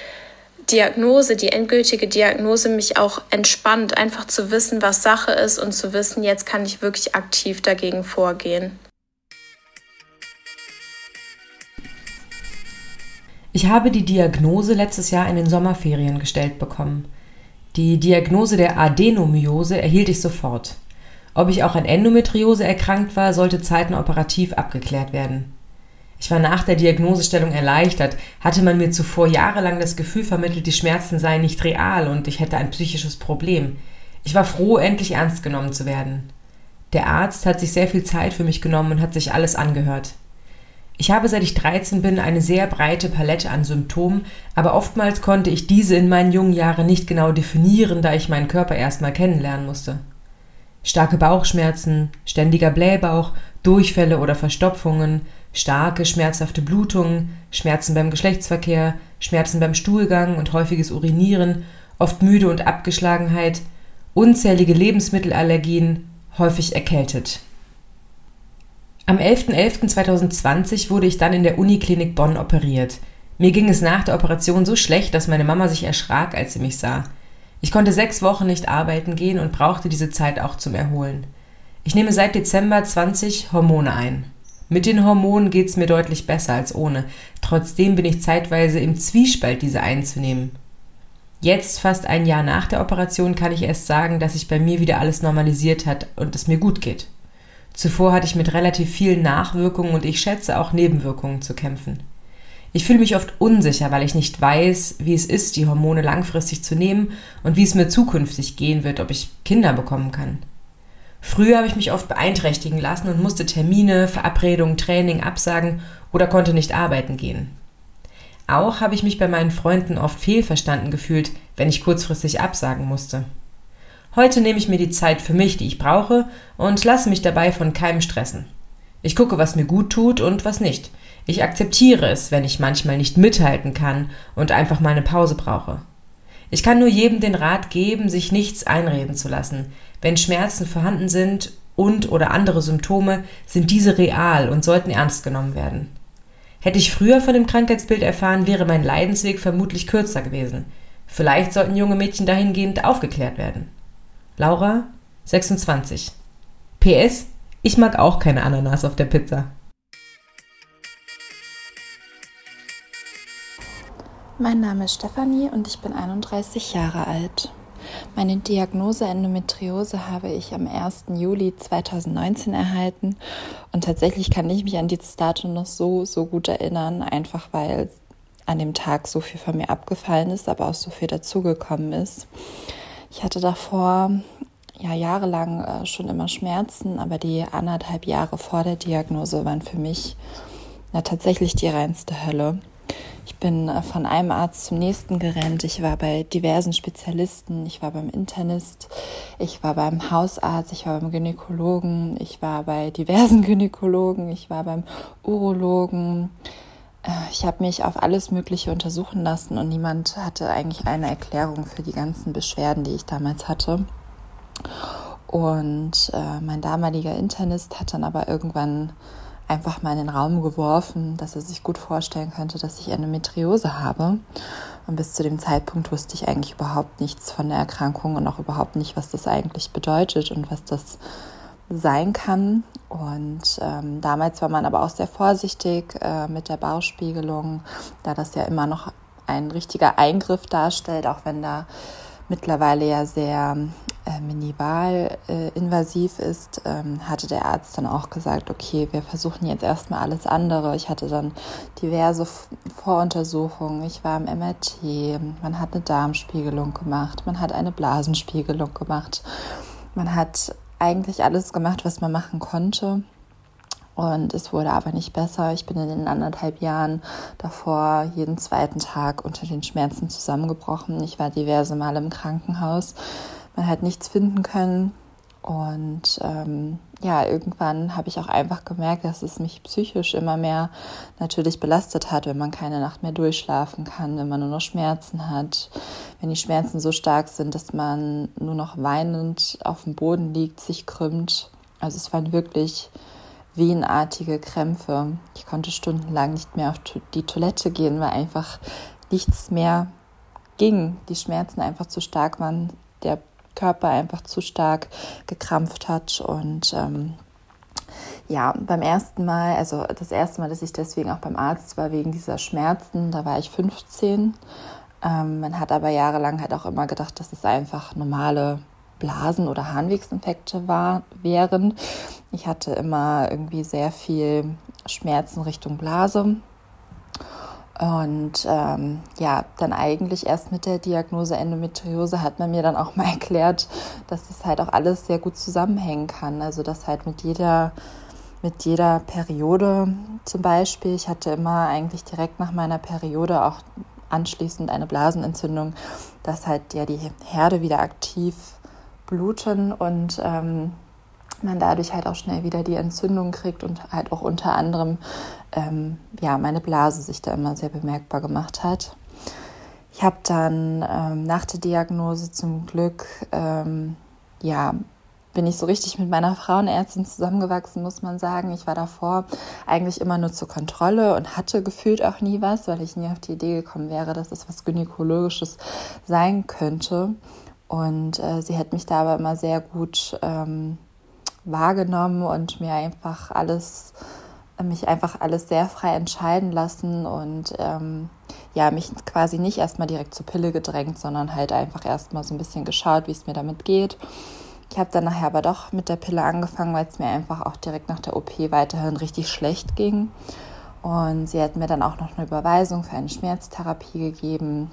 Diagnose, die endgültige Diagnose mich auch entspannt, einfach zu wissen, was Sache ist und zu wissen, jetzt kann ich wirklich aktiv dagegen vorgehen. Ich habe die Diagnose letztes Jahr in den Sommerferien gestellt bekommen. Die Diagnose der Adenomyose erhielt ich sofort. Ob ich auch an Endometriose erkrankt war, sollte zeitnah operativ abgeklärt werden. Ich war nach der Diagnosestellung erleichtert. Hatte man mir zuvor jahrelang das Gefühl vermittelt, die Schmerzen seien nicht real und ich hätte ein psychisches Problem. Ich war froh, endlich ernst genommen zu werden. Der Arzt hat sich sehr viel Zeit für mich genommen und hat sich alles angehört. Ich habe seit ich 13 bin eine sehr breite Palette an Symptomen, aber oftmals konnte ich diese in meinen jungen Jahren nicht genau definieren, da ich meinen Körper erstmal kennenlernen musste. Starke Bauchschmerzen, ständiger Blähbauch, Durchfälle oder Verstopfungen, starke, schmerzhafte Blutungen, Schmerzen beim Geschlechtsverkehr, Schmerzen beim Stuhlgang und häufiges Urinieren, oft Müde und Abgeschlagenheit, unzählige Lebensmittelallergien, häufig erkältet. Am 11.11.2020 wurde ich dann in der Uniklinik Bonn operiert. Mir ging es nach der Operation so schlecht, dass meine Mama sich erschrak, als sie mich sah. Ich konnte sechs Wochen nicht arbeiten gehen und brauchte diese Zeit auch zum Erholen. Ich nehme seit Dezember 20 Hormone ein. Mit den Hormonen geht es mir deutlich besser als ohne. Trotzdem bin ich zeitweise im Zwiespalt, diese einzunehmen. Jetzt, fast ein Jahr nach der Operation, kann ich erst sagen, dass sich bei mir wieder alles normalisiert hat und es mir gut geht. Zuvor hatte ich mit relativ vielen Nachwirkungen und ich schätze auch Nebenwirkungen zu kämpfen. Ich fühle mich oft unsicher, weil ich nicht weiß, wie es ist, die Hormone langfristig zu nehmen und wie es mir zukünftig gehen wird, ob ich Kinder bekommen kann. Früher habe ich mich oft beeinträchtigen lassen und musste Termine, Verabredungen, Training absagen oder konnte nicht arbeiten gehen. Auch habe ich mich bei meinen Freunden oft fehlverstanden gefühlt, wenn ich kurzfristig absagen musste. Heute nehme ich mir die Zeit für mich, die ich brauche, und lasse mich dabei von keinem stressen. Ich gucke, was mir gut tut und was nicht. Ich akzeptiere es, wenn ich manchmal nicht mithalten kann und einfach mal eine Pause brauche. Ich kann nur jedem den Rat geben, sich nichts einreden zu lassen. Wenn Schmerzen vorhanden sind und oder andere Symptome, sind diese real und sollten ernst genommen werden. Hätte ich früher von dem Krankheitsbild erfahren, wäre mein Leidensweg vermutlich kürzer gewesen. Vielleicht sollten junge Mädchen dahingehend aufgeklärt werden. Laura, 26. PS, ich mag auch keine Ananas auf der Pizza. Mein Name ist Stefanie und ich bin 31 Jahre alt. Meine Diagnose Endometriose habe ich am 1. Juli 2019 erhalten und tatsächlich kann ich mich an dieses Datum noch so, so gut erinnern, einfach weil an dem Tag so viel von mir abgefallen ist, aber auch so viel dazugekommen ist. Ich hatte davor ja jahrelang äh, schon immer Schmerzen, aber die anderthalb Jahre vor der Diagnose waren für mich ja tatsächlich die reinste Hölle. Ich bin äh, von einem Arzt zum nächsten gerannt. Ich war bei diversen Spezialisten. Ich war beim Internist. Ich war beim Hausarzt. Ich war beim Gynäkologen. Ich war bei diversen Gynäkologen. Ich war beim Urologen. Äh, ich habe mich auf alles Mögliche untersuchen lassen und niemand hatte eigentlich eine Erklärung für die ganzen Beschwerden, die ich damals hatte. Und äh, mein damaliger Internist hat dann aber irgendwann einfach mal in den Raum geworfen, dass er sich gut vorstellen könnte, dass ich Endometriose habe. Und bis zu dem Zeitpunkt wusste ich eigentlich überhaupt nichts von der Erkrankung und auch überhaupt nicht, was das eigentlich bedeutet und was das sein kann. Und ähm, damals war man aber auch sehr vorsichtig äh, mit der Bauspiegelung, da das ja immer noch ein richtiger Eingriff darstellt, auch wenn da mittlerweile ja sehr äh, äh, invasiv ist, ähm, hatte der Arzt dann auch gesagt, okay, wir versuchen jetzt erstmal alles andere. Ich hatte dann diverse Voruntersuchungen. Ich war im MRT, man hat eine Darmspiegelung gemacht, man hat eine Blasenspiegelung gemacht. Man hat eigentlich alles gemacht, was man machen konnte. Und es wurde aber nicht besser. Ich bin in den anderthalb Jahren davor jeden zweiten Tag unter den Schmerzen zusammengebrochen. Ich war diverse Male im Krankenhaus. Man hat nichts finden können. Und ähm, ja, irgendwann habe ich auch einfach gemerkt, dass es mich psychisch immer mehr natürlich belastet hat, wenn man keine Nacht mehr durchschlafen kann, wenn man nur noch Schmerzen hat, wenn die Schmerzen so stark sind, dass man nur noch weinend auf dem Boden liegt, sich krümmt. Also es waren wirklich wehenartige Krämpfe. Ich konnte stundenlang nicht mehr auf die Toilette gehen, weil einfach nichts mehr ging. Die Schmerzen einfach zu stark waren, der Körper einfach zu stark gekrampft hat und ähm, ja, beim ersten Mal, also das erste Mal, dass ich deswegen auch beim Arzt war, wegen dieser Schmerzen, da war ich 15. Ähm, man hat aber jahrelang halt auch immer gedacht, dass es einfach normale Blasen- oder Harnwegsinfekte war, wären. Ich hatte immer irgendwie sehr viel Schmerzen Richtung Blase. Und ähm, ja, dann eigentlich erst mit der Diagnose Endometriose hat man mir dann auch mal erklärt, dass das halt auch alles sehr gut zusammenhängen kann. Also dass halt mit jeder, mit jeder Periode zum Beispiel, ich hatte immer eigentlich direkt nach meiner Periode auch anschließend eine Blasenentzündung, dass halt ja die Herde wieder aktiv bluten und ähm, man dadurch halt auch schnell wieder die Entzündung kriegt und halt auch unter anderem ähm, ja meine Blase sich da immer sehr bemerkbar gemacht hat. Ich habe dann ähm, nach der Diagnose zum Glück ähm, ja bin ich so richtig mit meiner Frauenärztin zusammengewachsen, muss man sagen. Ich war davor eigentlich immer nur zur Kontrolle und hatte gefühlt auch nie was, weil ich nie auf die Idee gekommen wäre, dass es was Gynäkologisches sein könnte. Und äh, sie hat mich da aber immer sehr gut ähm, wahrgenommen und mir einfach alles, mich einfach alles sehr frei entscheiden lassen und ähm, ja, mich quasi nicht erstmal direkt zur Pille gedrängt, sondern halt einfach erstmal so ein bisschen geschaut, wie es mir damit geht. Ich habe dann nachher aber doch mit der Pille angefangen, weil es mir einfach auch direkt nach der OP weiterhin richtig schlecht ging. Und sie hat mir dann auch noch eine Überweisung für eine Schmerztherapie gegeben.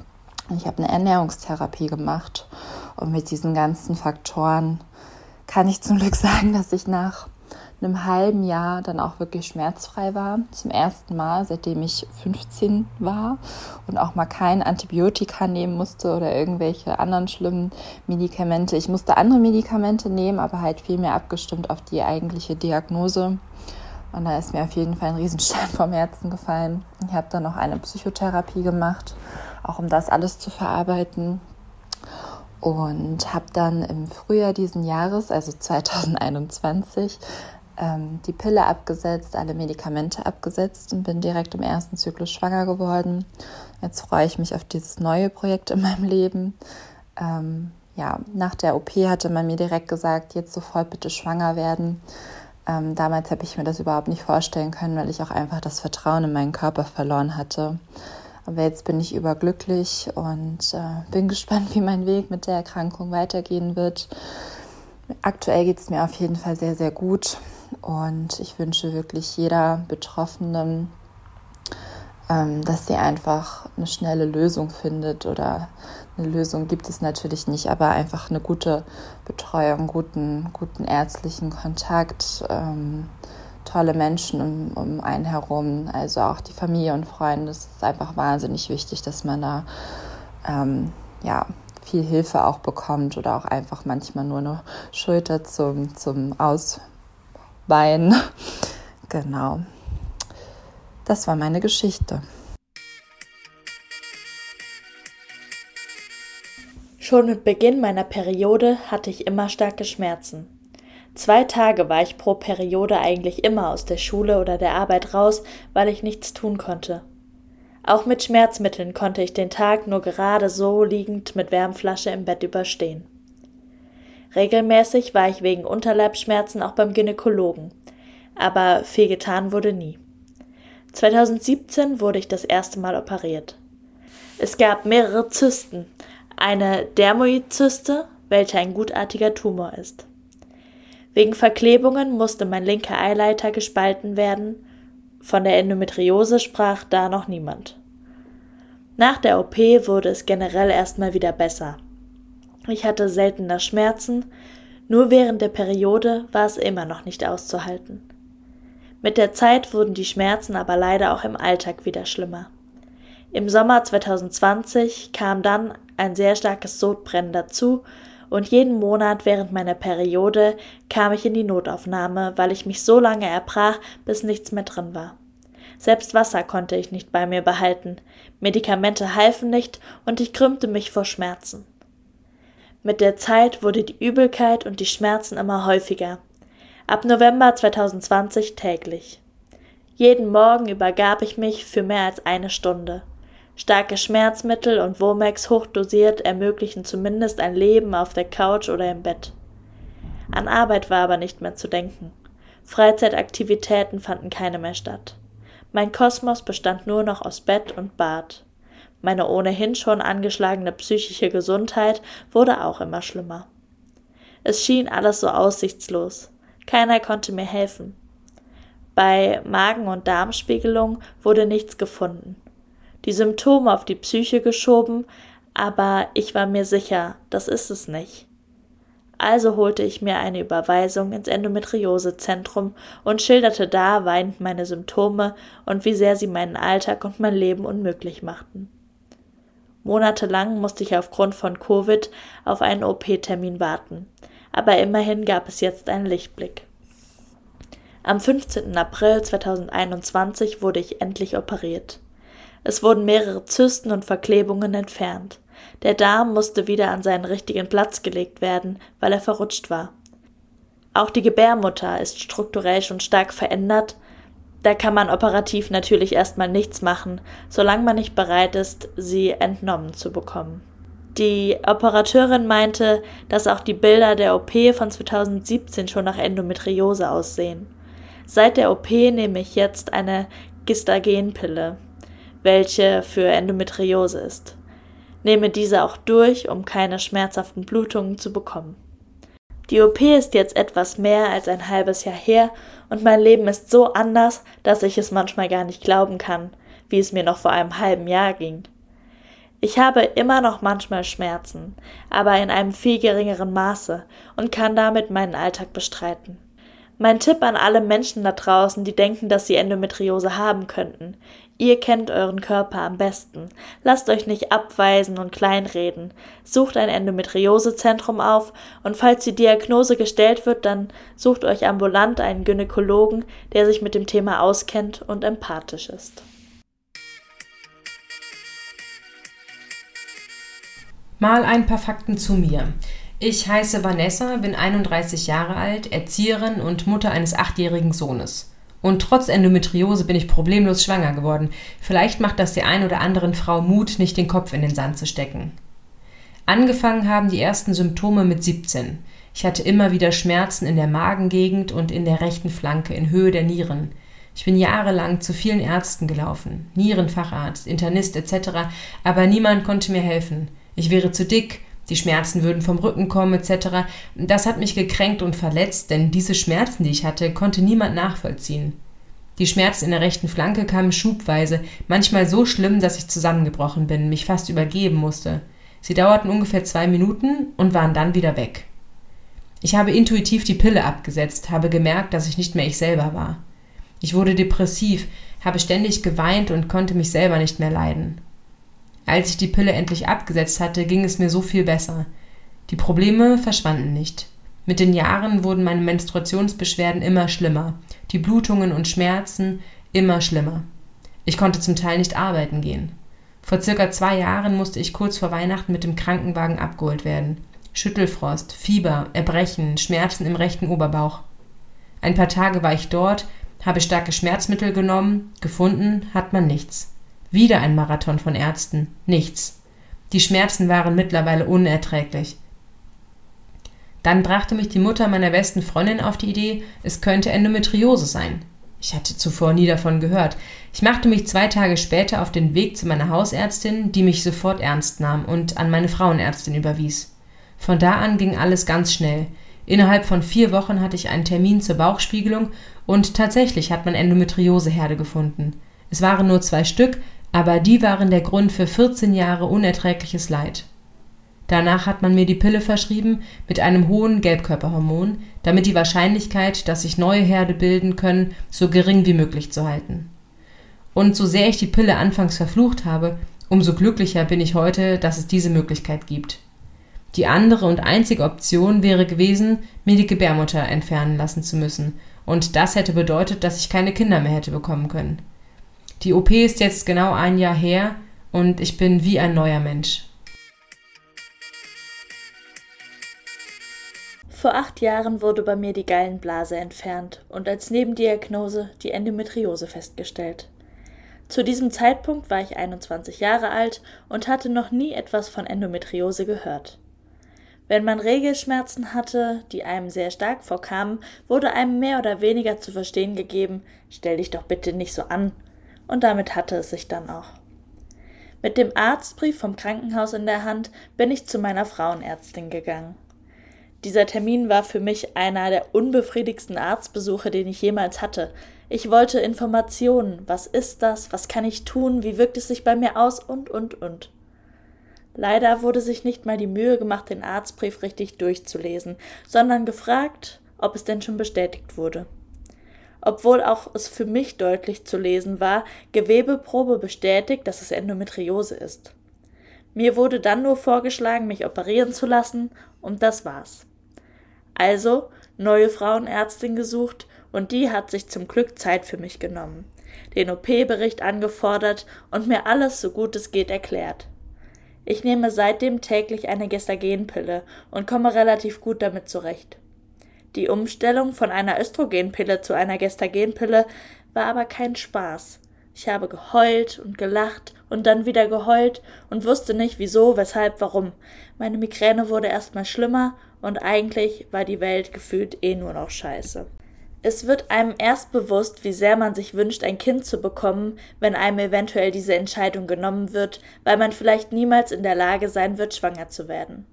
Ich habe eine Ernährungstherapie gemacht und mit diesen ganzen Faktoren kann ich zum Glück sagen, dass ich nach einem halben Jahr dann auch wirklich schmerzfrei war. Zum ersten Mal, seitdem ich 15 war und auch mal kein Antibiotika nehmen musste oder irgendwelche anderen schlimmen Medikamente. Ich musste andere Medikamente nehmen, aber halt viel mehr abgestimmt auf die eigentliche Diagnose. Und da ist mir auf jeden Fall ein Riesenstein vom Herzen gefallen. Ich habe dann noch eine Psychotherapie gemacht, auch um das alles zu verarbeiten und habe dann im Frühjahr diesen Jahres, also 2021, ähm, die Pille abgesetzt, alle Medikamente abgesetzt und bin direkt im ersten Zyklus schwanger geworden. Jetzt freue ich mich auf dieses neue Projekt in meinem Leben. Ähm, ja, nach der OP hatte man mir direkt gesagt, jetzt sofort bitte schwanger werden. Ähm, damals habe ich mir das überhaupt nicht vorstellen können, weil ich auch einfach das Vertrauen in meinen Körper verloren hatte. Aber jetzt bin ich überglücklich und äh, bin gespannt, wie mein Weg mit der Erkrankung weitergehen wird. Aktuell geht es mir auf jeden Fall sehr, sehr gut und ich wünsche wirklich jeder Betroffenen, ähm, dass sie einfach eine schnelle Lösung findet oder eine Lösung gibt es natürlich nicht, aber einfach eine gute Betreuung, guten, guten ärztlichen Kontakt, ähm, tolle Menschen um, um einen herum, also auch die Familie und Freunde. Es ist einfach wahnsinnig wichtig, dass man da ähm, ja, viel Hilfe auch bekommt oder auch einfach manchmal nur eine Schulter zum, zum Ausweinen. genau. Das war meine Geschichte. Schon mit Beginn meiner Periode hatte ich immer starke Schmerzen. Zwei Tage war ich pro Periode eigentlich immer aus der Schule oder der Arbeit raus, weil ich nichts tun konnte. Auch mit Schmerzmitteln konnte ich den Tag nur gerade so liegend mit Wärmflasche im Bett überstehen. Regelmäßig war ich wegen Unterleibschmerzen auch beim Gynäkologen, aber viel getan wurde nie. 2017 wurde ich das erste Mal operiert. Es gab mehrere Zysten, eine Dermoidzyste, welche ein gutartiger Tumor ist. Wegen Verklebungen musste mein linker Eileiter gespalten werden, von der Endometriose sprach da noch niemand. Nach der OP wurde es generell erstmal wieder besser. Ich hatte seltener Schmerzen, nur während der Periode war es immer noch nicht auszuhalten. Mit der Zeit wurden die Schmerzen aber leider auch im Alltag wieder schlimmer. Im Sommer 2020 kam dann ein sehr starkes Sodbrennen dazu und jeden Monat während meiner Periode kam ich in die Notaufnahme, weil ich mich so lange erbrach, bis nichts mehr drin war. Selbst Wasser konnte ich nicht bei mir behalten, Medikamente halfen nicht und ich krümmte mich vor Schmerzen. Mit der Zeit wurde die Übelkeit und die Schmerzen immer häufiger. Ab November 2020 täglich. Jeden Morgen übergab ich mich für mehr als eine Stunde. Starke Schmerzmittel und Womex hochdosiert ermöglichen zumindest ein Leben auf der Couch oder im Bett. An Arbeit war aber nicht mehr zu denken. Freizeitaktivitäten fanden keine mehr statt. Mein Kosmos bestand nur noch aus Bett und Bad. Meine ohnehin schon angeschlagene psychische Gesundheit wurde auch immer schlimmer. Es schien alles so aussichtslos. Keiner konnte mir helfen. Bei Magen- und Darmspiegelung wurde nichts gefunden die Symptome auf die Psyche geschoben, aber ich war mir sicher, das ist es nicht. Also holte ich mir eine Überweisung ins Endometriosezentrum und schilderte da weinend meine Symptome und wie sehr sie meinen Alltag und mein Leben unmöglich machten. Monatelang musste ich aufgrund von Covid auf einen OP-Termin warten, aber immerhin gab es jetzt einen Lichtblick. Am 15. April 2021 wurde ich endlich operiert. Es wurden mehrere Zysten und Verklebungen entfernt. Der Darm musste wieder an seinen richtigen Platz gelegt werden, weil er verrutscht war. Auch die Gebärmutter ist strukturell schon stark verändert. Da kann man operativ natürlich erstmal nichts machen, solange man nicht bereit ist, sie entnommen zu bekommen. Die Operateurin meinte, dass auch die Bilder der OP von 2017 schon nach Endometriose aussehen. Seit der OP nehme ich jetzt eine Gistagenpille welche für Endometriose ist. Nehme diese auch durch, um keine schmerzhaften Blutungen zu bekommen. Die OP ist jetzt etwas mehr als ein halbes Jahr her und mein Leben ist so anders, dass ich es manchmal gar nicht glauben kann, wie es mir noch vor einem halben Jahr ging. Ich habe immer noch manchmal Schmerzen, aber in einem viel geringeren Maße und kann damit meinen Alltag bestreiten. Mein Tipp an alle Menschen da draußen, die denken, dass sie Endometriose haben könnten. Ihr kennt euren Körper am besten. Lasst euch nicht abweisen und kleinreden. Sucht ein Endometriosezentrum auf und falls die Diagnose gestellt wird, dann sucht euch ambulant einen Gynäkologen, der sich mit dem Thema auskennt und empathisch ist. Mal ein paar Fakten zu mir. Ich heiße Vanessa, bin 31 Jahre alt, Erzieherin und Mutter eines achtjährigen Sohnes. Und trotz Endometriose bin ich problemlos schwanger geworden. Vielleicht macht das der ein oder anderen Frau Mut, nicht den Kopf in den Sand zu stecken. Angefangen haben die ersten Symptome mit 17. Ich hatte immer wieder Schmerzen in der Magengegend und in der rechten Flanke in Höhe der Nieren. Ich bin jahrelang zu vielen Ärzten gelaufen, Nierenfacharzt, Internist etc., aber niemand konnte mir helfen. Ich wäre zu dick, die Schmerzen würden vom Rücken kommen etc. Das hat mich gekränkt und verletzt, denn diese Schmerzen, die ich hatte, konnte niemand nachvollziehen. Die Schmerzen in der rechten Flanke kamen schubweise, manchmal so schlimm, dass ich zusammengebrochen bin, mich fast übergeben musste. Sie dauerten ungefähr zwei Minuten und waren dann wieder weg. Ich habe intuitiv die Pille abgesetzt, habe gemerkt, dass ich nicht mehr ich selber war. Ich wurde depressiv, habe ständig geweint und konnte mich selber nicht mehr leiden. Als ich die Pille endlich abgesetzt hatte, ging es mir so viel besser. Die Probleme verschwanden nicht. Mit den Jahren wurden meine Menstruationsbeschwerden immer schlimmer, die Blutungen und Schmerzen immer schlimmer. Ich konnte zum Teil nicht arbeiten gehen. Vor circa zwei Jahren musste ich kurz vor Weihnachten mit dem Krankenwagen abgeholt werden. Schüttelfrost, Fieber, Erbrechen, Schmerzen im rechten Oberbauch. Ein paar Tage war ich dort, habe starke Schmerzmittel genommen, gefunden hat man nichts. Wieder ein Marathon von Ärzten, nichts. Die Schmerzen waren mittlerweile unerträglich. Dann brachte mich die Mutter meiner besten Freundin auf die Idee, es könnte Endometriose sein. Ich hatte zuvor nie davon gehört. Ich machte mich zwei Tage später auf den Weg zu meiner Hausärztin, die mich sofort ernst nahm und an meine Frauenärztin überwies. Von da an ging alles ganz schnell. Innerhalb von vier Wochen hatte ich einen Termin zur Bauchspiegelung und tatsächlich hat man Endometrioseherde gefunden. Es waren nur zwei Stück, aber die waren der Grund für 14 Jahre unerträgliches Leid. Danach hat man mir die Pille verschrieben mit einem hohen Gelbkörperhormon, damit die Wahrscheinlichkeit, dass sich neue Herde bilden können, so gering wie möglich zu halten. Und so sehr ich die Pille anfangs verflucht habe, umso glücklicher bin ich heute, dass es diese Möglichkeit gibt. Die andere und einzige Option wäre gewesen, mir die Gebärmutter entfernen lassen zu müssen, und das hätte bedeutet, dass ich keine Kinder mehr hätte bekommen können. Die OP ist jetzt genau ein Jahr her und ich bin wie ein neuer Mensch. Vor acht Jahren wurde bei mir die Gallenblase entfernt und als Nebendiagnose die Endometriose festgestellt. Zu diesem Zeitpunkt war ich 21 Jahre alt und hatte noch nie etwas von Endometriose gehört. Wenn man Regelschmerzen hatte, die einem sehr stark vorkamen, wurde einem mehr oder weniger zu verstehen gegeben, stell dich doch bitte nicht so an. Und damit hatte es sich dann auch. Mit dem Arztbrief vom Krankenhaus in der Hand bin ich zu meiner Frauenärztin gegangen. Dieser Termin war für mich einer der unbefriedigsten Arztbesuche, den ich jemals hatte. Ich wollte Informationen. Was ist das? Was kann ich tun? Wie wirkt es sich bei mir aus? Und, und, und. Leider wurde sich nicht mal die Mühe gemacht, den Arztbrief richtig durchzulesen, sondern gefragt, ob es denn schon bestätigt wurde. Obwohl auch es für mich deutlich zu lesen war, Gewebeprobe bestätigt, dass es Endometriose ist. Mir wurde dann nur vorgeschlagen, mich operieren zu lassen, und das war's. Also neue Frauenärztin gesucht und die hat sich zum Glück Zeit für mich genommen, den OP-Bericht angefordert und mir alles so gut es geht erklärt. Ich nehme seitdem täglich eine Gestagenpille und komme relativ gut damit zurecht. Die Umstellung von einer Östrogenpille zu einer Gestagenpille war aber kein Spaß. Ich habe geheult und gelacht und dann wieder geheult und wusste nicht wieso, weshalb, warum. Meine Migräne wurde erstmal schlimmer und eigentlich war die Welt gefühlt eh nur noch scheiße. Es wird einem erst bewusst, wie sehr man sich wünscht, ein Kind zu bekommen, wenn einem eventuell diese Entscheidung genommen wird, weil man vielleicht niemals in der Lage sein wird, schwanger zu werden.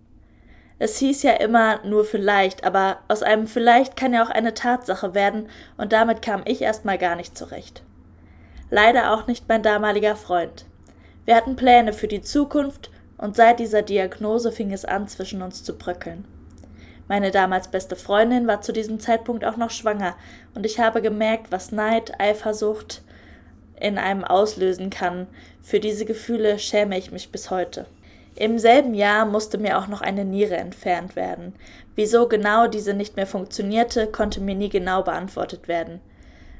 Es hieß ja immer nur vielleicht, aber aus einem vielleicht kann ja auch eine Tatsache werden, und damit kam ich erstmal gar nicht zurecht. Leider auch nicht mein damaliger Freund. Wir hatten Pläne für die Zukunft, und seit dieser Diagnose fing es an, zwischen uns zu bröckeln. Meine damals beste Freundin war zu diesem Zeitpunkt auch noch schwanger, und ich habe gemerkt, was Neid, Eifersucht in einem auslösen kann. Für diese Gefühle schäme ich mich bis heute. Im selben Jahr musste mir auch noch eine Niere entfernt werden. Wieso genau diese nicht mehr funktionierte, konnte mir nie genau beantwortet werden.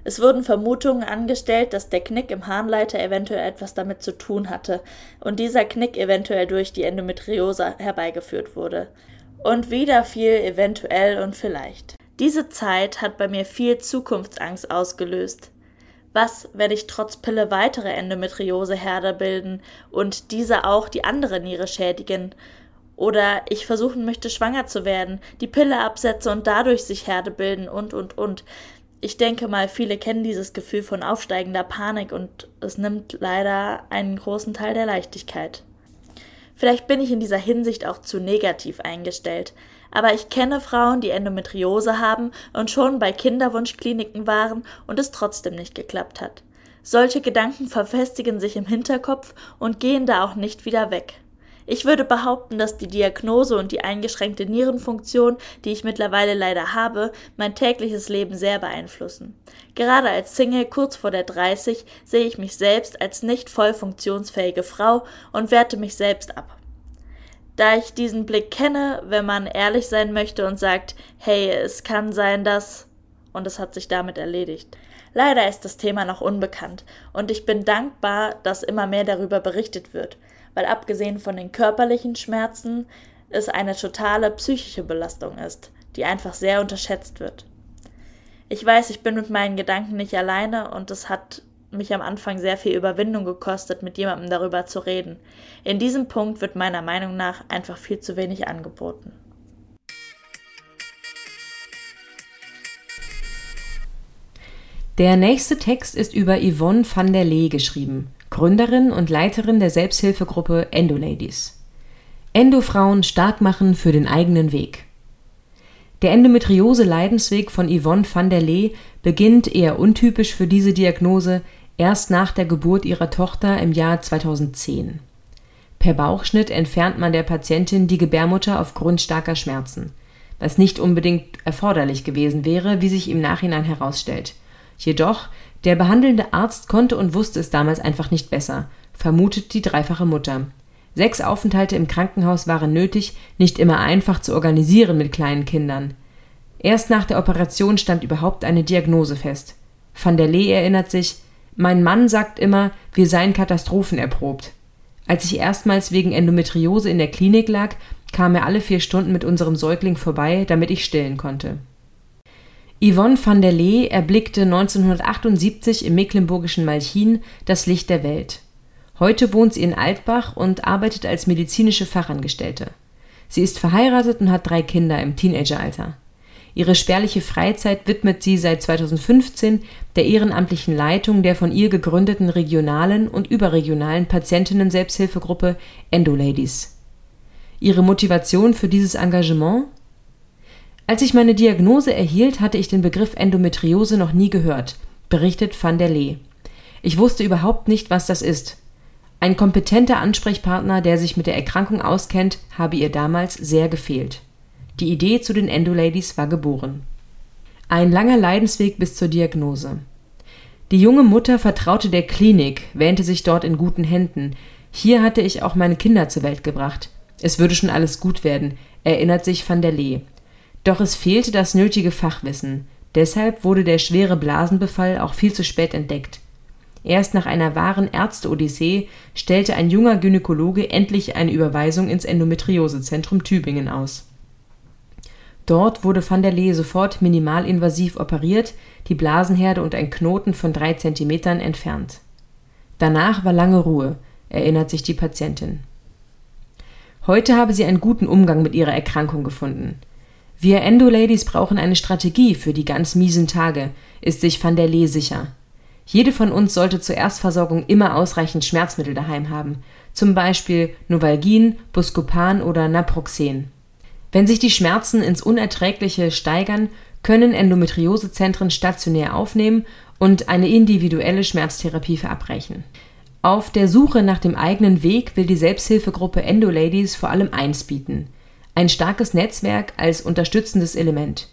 Es wurden Vermutungen angestellt, dass der Knick im Harnleiter eventuell etwas damit zu tun hatte und dieser Knick eventuell durch die Endometriose herbeigeführt wurde. Und wieder viel eventuell und vielleicht. Diese Zeit hat bei mir viel Zukunftsangst ausgelöst. Was, wenn ich trotz Pille weitere Endometrioseherde bilden und diese auch die andere Niere schädigen? Oder ich versuchen möchte, schwanger zu werden, die Pille absetze und dadurch sich Herde bilden und, und, und. Ich denke mal, viele kennen dieses Gefühl von aufsteigender Panik und es nimmt leider einen großen Teil der Leichtigkeit. Vielleicht bin ich in dieser Hinsicht auch zu negativ eingestellt, aber ich kenne Frauen, die Endometriose haben und schon bei Kinderwunschkliniken waren und es trotzdem nicht geklappt hat. Solche Gedanken verfestigen sich im Hinterkopf und gehen da auch nicht wieder weg. Ich würde behaupten, dass die Diagnose und die eingeschränkte Nierenfunktion, die ich mittlerweile leider habe, mein tägliches Leben sehr beeinflussen. Gerade als Single kurz vor der 30 sehe ich mich selbst als nicht voll funktionsfähige Frau und werte mich selbst ab. Da ich diesen Blick kenne, wenn man ehrlich sein möchte und sagt, hey, es kann sein, dass und es hat sich damit erledigt. Leider ist das Thema noch unbekannt und ich bin dankbar, dass immer mehr darüber berichtet wird weil abgesehen von den körperlichen Schmerzen es eine totale psychische Belastung ist, die einfach sehr unterschätzt wird. Ich weiß, ich bin mit meinen Gedanken nicht alleine und es hat mich am Anfang sehr viel Überwindung gekostet, mit jemandem darüber zu reden. In diesem Punkt wird meiner Meinung nach einfach viel zu wenig angeboten. Der nächste Text ist über Yvonne van der Lee geschrieben. Gründerin und Leiterin der Selbsthilfegruppe Endo-Ladies. Endo-Frauen stark machen für den eigenen Weg. Der Endometriose-Leidensweg von Yvonne van der Lee beginnt eher untypisch für diese Diagnose erst nach der Geburt ihrer Tochter im Jahr 2010. Per Bauchschnitt entfernt man der Patientin die Gebärmutter aufgrund starker Schmerzen, was nicht unbedingt erforderlich gewesen wäre, wie sich im Nachhinein herausstellt. Jedoch der behandelnde Arzt konnte und wusste es damals einfach nicht besser, vermutet die dreifache Mutter. Sechs Aufenthalte im Krankenhaus waren nötig, nicht immer einfach zu organisieren mit kleinen Kindern. Erst nach der Operation stand überhaupt eine Diagnose fest. Van der Lee erinnert sich, mein Mann sagt immer, wir seien katastrophenerprobt. Als ich erstmals wegen Endometriose in der Klinik lag, kam er alle vier Stunden mit unserem Säugling vorbei, damit ich stillen konnte. Yvonne van der Lee erblickte 1978 im mecklenburgischen Malchin das Licht der Welt. Heute wohnt sie in Altbach und arbeitet als medizinische Fachangestellte. Sie ist verheiratet und hat drei Kinder im Teenageralter. Ihre spärliche Freizeit widmet sie seit 2015 der ehrenamtlichen Leitung der von ihr gegründeten regionalen und überregionalen Patientinnen-Selbsthilfegruppe Endo-Ladies. Ihre Motivation für dieses Engagement als ich meine Diagnose erhielt, hatte ich den Begriff Endometriose noch nie gehört, berichtet van der Lee. Ich wusste überhaupt nicht, was das ist. Ein kompetenter Ansprechpartner, der sich mit der Erkrankung auskennt, habe ihr damals sehr gefehlt. Die Idee zu den Endo-Ladies war geboren. Ein langer Leidensweg bis zur Diagnose. Die junge Mutter vertraute der Klinik, wähnte sich dort in guten Händen. Hier hatte ich auch meine Kinder zur Welt gebracht. Es würde schon alles gut werden, erinnert sich van der Lee. Doch es fehlte das nötige Fachwissen, deshalb wurde der schwere Blasenbefall auch viel zu spät entdeckt. Erst nach einer wahren Ärzte-Odyssee stellte ein junger Gynäkologe endlich eine Überweisung ins Endometriosezentrum Tübingen aus. Dort wurde van der Lee sofort minimalinvasiv operiert, die Blasenherde und ein Knoten von drei Zentimetern entfernt. Danach war lange Ruhe, erinnert sich die Patientin. Heute habe sie einen guten Umgang mit ihrer Erkrankung gefunden. Wir Endo-Ladies brauchen eine Strategie für die ganz miesen Tage, ist sich Van der Lee sicher. Jede von uns sollte zur Erstversorgung immer ausreichend Schmerzmittel daheim haben, zum Beispiel Novalgin, Buscopan oder Naproxen. Wenn sich die Schmerzen ins Unerträgliche steigern, können Endometriosezentren stationär aufnehmen und eine individuelle Schmerztherapie verabreichen. Auf der Suche nach dem eigenen Weg will die Selbsthilfegruppe Endo-Ladies vor allem eins bieten – ein starkes Netzwerk als unterstützendes Element.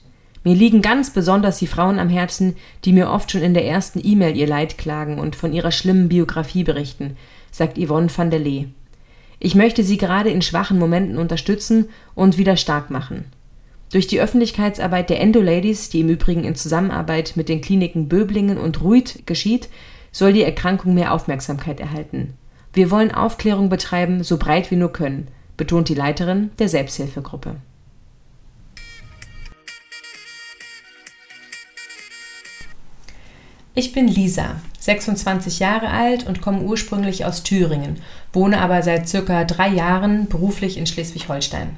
Mir liegen ganz besonders die Frauen am Herzen, die mir oft schon in der ersten E-Mail ihr Leid klagen und von ihrer schlimmen Biografie berichten, sagt Yvonne van der Lee. Ich möchte sie gerade in schwachen Momenten unterstützen und wieder stark machen. Durch die Öffentlichkeitsarbeit der Endo-Ladies, die im Übrigen in Zusammenarbeit mit den Kliniken Böblingen und Ruid geschieht, soll die Erkrankung mehr Aufmerksamkeit erhalten. Wir wollen Aufklärung betreiben, so breit wir nur können betont die Leiterin der Selbsthilfegruppe. Ich bin Lisa, 26 Jahre alt und komme ursprünglich aus Thüringen, wohne aber seit circa drei Jahren beruflich in Schleswig-Holstein.